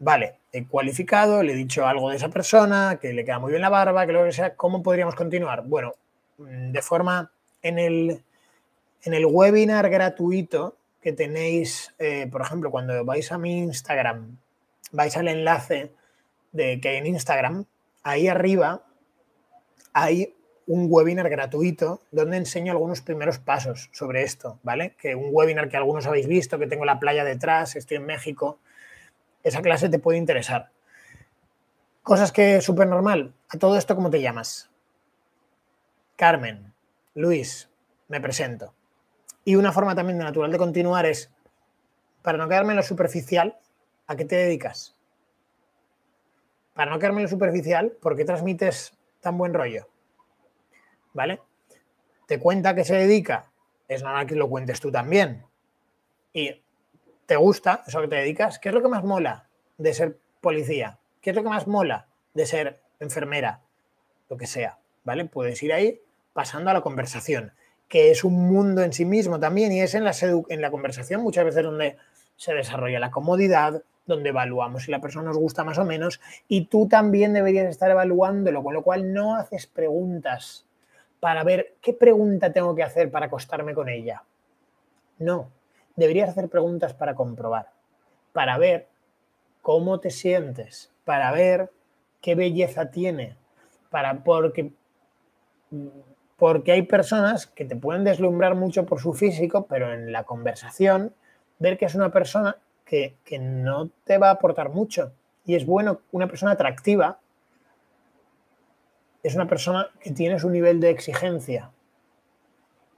Speaker 1: vale, he cualificado, le he dicho algo de esa persona, que le queda muy bien la barba, que lo que sea, ¿cómo podríamos continuar? Bueno, mm, de forma en el, en el webinar gratuito que tenéis, eh, por ejemplo, cuando vais a mi Instagram, vais al enlace de que hay en Instagram, ahí arriba hay un webinar gratuito donde enseño algunos primeros pasos sobre esto, ¿vale? Que un webinar que algunos habéis visto, que tengo la playa detrás, estoy en México, esa clase te puede interesar. Cosas que es súper normal. A todo esto, ¿cómo te llamas? Carmen, Luis, me presento. Y una forma también natural de continuar es, para no quedarme en lo superficial, ¿a qué te dedicas? Para no quedarme en lo superficial, ¿por qué transmites tan buen rollo? ¿Vale? Te cuenta que se dedica, es normal que lo cuentes tú también. Y te gusta eso que te dedicas, ¿qué es lo que más mola de ser policía? ¿Qué es lo que más mola de ser enfermera? Lo que sea, ¿vale? Puedes ir ahí pasando a la conversación, que es un mundo en sí mismo también y es en la, en la conversación muchas veces donde se desarrolla la comodidad, donde evaluamos si la persona nos gusta más o menos y tú también deberías estar evaluándolo, con lo cual no haces preguntas para ver qué pregunta tengo que hacer para acostarme con ella. No, deberías hacer preguntas para comprobar, para ver cómo te sientes, para ver qué belleza tiene, para porque porque hay personas que te pueden deslumbrar mucho por su físico, pero en la conversación ver que es una persona que, no te va a aportar mucho. Y es bueno, una persona atractiva es una persona que tiene su nivel de exigencia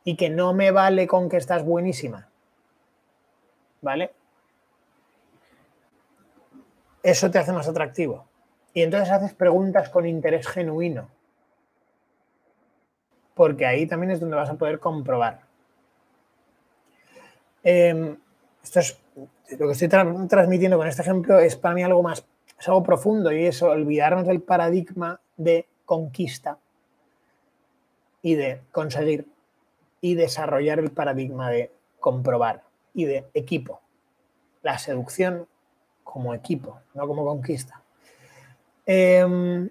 Speaker 1: y que no me vale con que estás buenísima. ¿vale? Eso te hace más atractivo. Y entonces haces preguntas con interés genuino. Porque ahí también es donde vas a poder comprobar. Em, esto es lo que estoy transmitiendo con este ejemplo es para mí algo más, es algo profundo y es olvidarnos del paradigma de conquista y de conseguir y desarrollar el paradigma de comprobar y de equipo. La seducción como equipo, no como conquista. Em,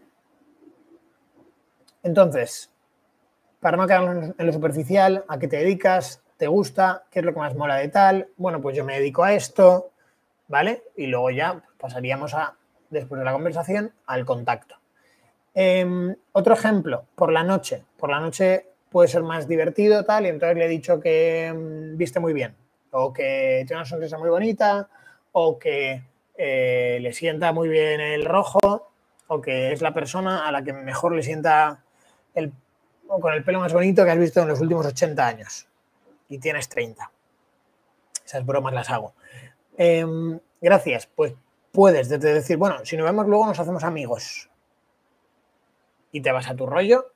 Speaker 1: entonces, para no quedarnos en lo superficial, ¿a qué te dedicas? ¿Te gusta? ¿Qué es lo que más mola de tal? Bueno, pues yo me dedico a esto, ¿vale? Y luego ya pasaríamos a, después de la conversación, al contacto. Em, otro ejemplo, por la noche. Por la noche puede ser más divertido, tal, y entonces le he dicho que em, viste muy bien o que tiene una sonrisa muy bonita, o que eh, le sienta muy bien el rojo, o que es la persona a la que mejor le sienta el, o con el pelo más bonito que has visto en los últimos 80 años y tienes 30. Esas bromas las hago. Em, gracias, pues puedes decir, bueno, si nos vemos luego nos hacemos amigos y te vas a tu rollo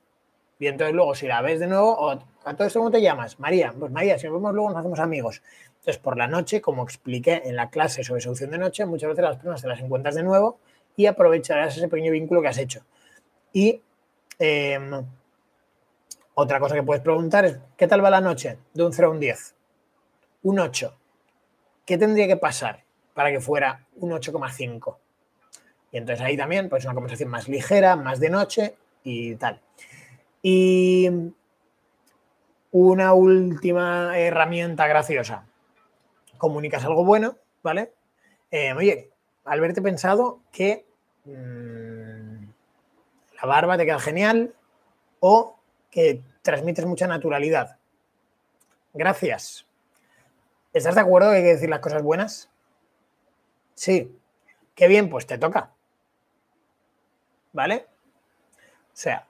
Speaker 1: y entonces luego si la ves de nuevo, a todo esto, ¿cómo te llamas? María. Pues María, si nos vemos luego nos hacemos amigos. Entonces, por la noche, como expliqué en la clase sobre seducción de noche, muchas veces las personas te las encuentras de nuevo y aprovecharás ese pequeño vínculo que has hecho. Y em, otra cosa que puedes preguntar es, ¿qué tal va la noche? De un 0 a un 10. Un 8. ¿Qué tendría que pasar para que fuera un 8,5? Y entonces ahí también, pues una conversación más ligera, más de noche y tal. Y una última herramienta graciosa comunicas algo bueno, ¿vale? Eh, oye, al verte pensado que mm, la barba te queda genial o que transmites mucha naturalidad. Gracias. ¿Estás de acuerdo que hay que decir las cosas buenas? Sí. Qué bien, pues te toca. ¿Vale? O sea,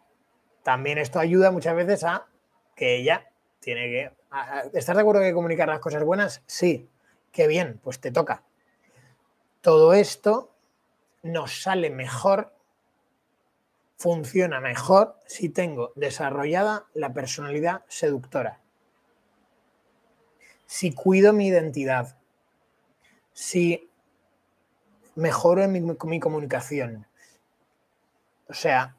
Speaker 1: también esto ayuda muchas veces a que ella tiene que... ¿Estás de acuerdo que comunicar las cosas buenas? Sí. Qué bien, pues te toca. Todo esto nos sale mejor, funciona mejor si tengo desarrollada la personalidad seductora. si cuido mi identidad, si mejoro en mi, comunicación. O sea,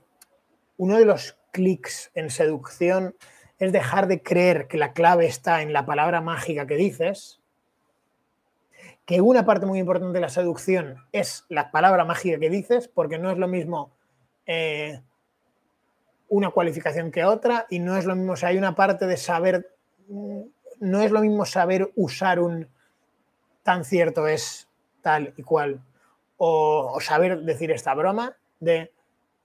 Speaker 1: uno de los clics en seducción es dejar de creer que la clave está en la palabra mágica que dices, que una parte muy importante de la seducción es la palabra mágica que dices, porque no es lo mismo eh, una cualificación que otra y no es lo mismo, o sea, hay una parte de saber, no es lo mismo saber usar un tan cierto es tal y cual, o, saber decir esta broma de,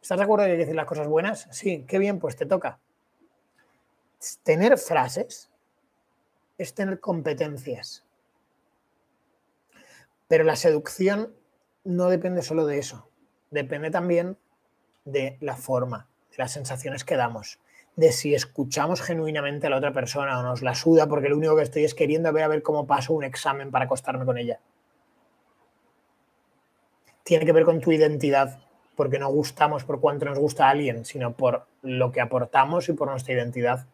Speaker 1: ¿estás de acuerdo de decir las cosas buenas? Sí, qué bien, pues te toca. Tener frases es tener competencias. Pero la seducción no depende solo de eso, depende también de la forma las sensaciones que damos, de si escuchamos genuinamente a la otra persona o nos la suda porque lo único que estoy es queriendo ver a ver cómo paso un examen para acostarme con ella. Tiene que ver con tu identidad, porque no gustamos por cuánto nos gusta a alguien, sino por lo que aportamos y por nuestra identidad.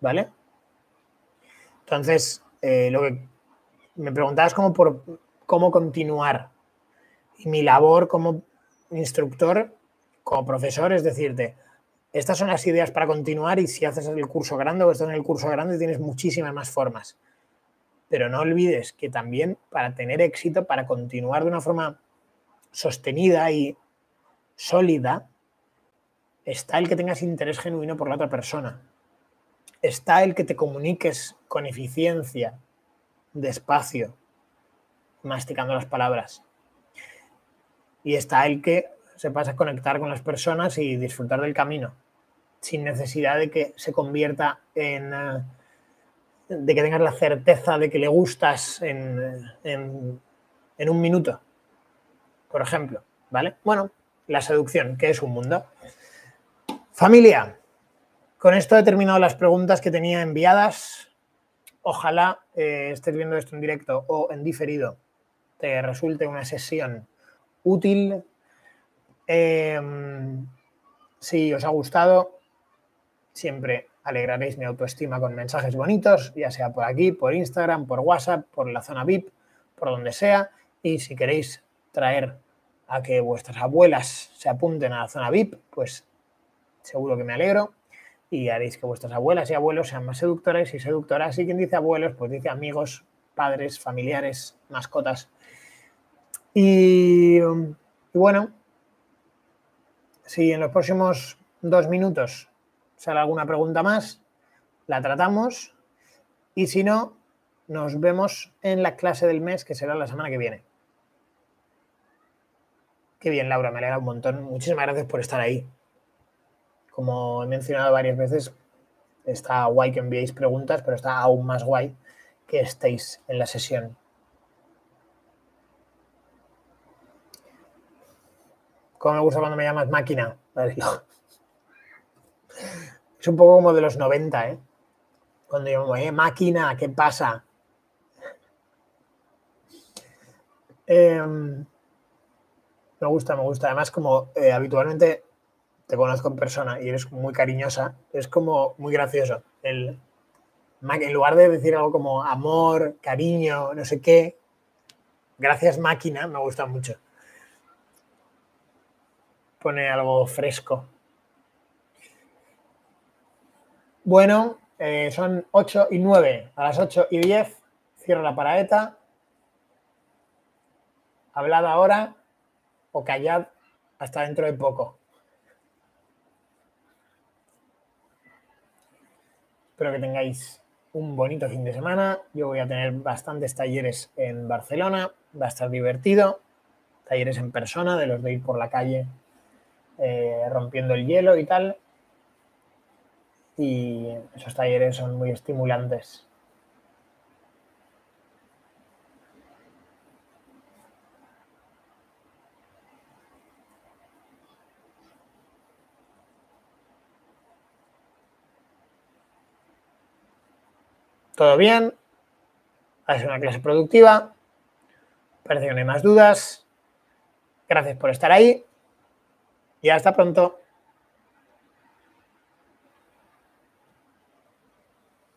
Speaker 1: ¿Vale? Entonces, eh, lo que me preguntabas como por cómo continuar. Y mi labor como instructor como profesor es decirte, estas son las ideas para continuar y si haces el curso grande o estás en el curso grande tienes muchísimas más formas. Pero no olvides que también para tener éxito, para continuar de una forma sostenida y sólida, está el que tengas interés genuino por la otra persona. Está el que te comuniques con eficiencia, despacio, masticando las palabras. Y está el que se pasa a conectar con las personas y disfrutar del camino, sin necesidad de que se convierta en... Eh, de que tengas la certeza de que le gustas en, en un minuto, por ejemplo, ¿vale? Bueno, la seducción, que es un mundo. Familia, con esto he terminado las preguntas que tenía enviadas. Ojalá eh, estés viendo esto en directo o en diferido, te resulte una sesión útil, Em, si os ha gustado, siempre alegraréis mi autoestima con mensajes bonitos, ya sea por aquí, por Instagram, por WhatsApp, por la zona VIP, por donde sea. Y si queréis traer a que vuestras abuelas se apunten a la zona VIP, pues seguro que me alegro y haréis que vuestras abuelas y abuelos sean más seductores y seductoras. Y quien dice abuelos, pues dice amigos, padres, familiares, mascotas. Y, bueno, si en los próximos dos minutos sale alguna pregunta más, la tratamos y si no, nos vemos en la clase del mes que será la semana que viene. Qué bien, Laura, me alegra un montón. Muchísimas gracias por estar ahí. Como he mencionado varias veces, está guay que enviéis preguntas, pero está aún más guay que estéis en la sesión. Como me gusta cuando me llamas máquina. Es un poco como de los 90, ¿eh? Cuando llamo, eh, máquina, ¿qué pasa? Em, me gusta, me gusta. Además, como eh, habitualmente te conozco en persona y eres muy cariñosa, es como muy gracioso. El, en lugar de decir algo como amor, cariño, no sé qué, gracias máquina, me gusta mucho pone algo fresco. Bueno, eh, son 8 y 9. A las 8 y 10 cierro la paraeta. Hablad ahora o callad hasta dentro de poco. Espero que tengáis un bonito fin de semana. Yo voy a tener bastantes talleres en Barcelona. Va a estar divertido. Talleres en persona, de los de ir por la calle eh, rompiendo el hielo y tal. Y esos talleres son muy estimulantes. ¿Todo bien? Sido una clase productiva. Parece que no hay más dudas. Gracias por estar ahí y hasta pronto.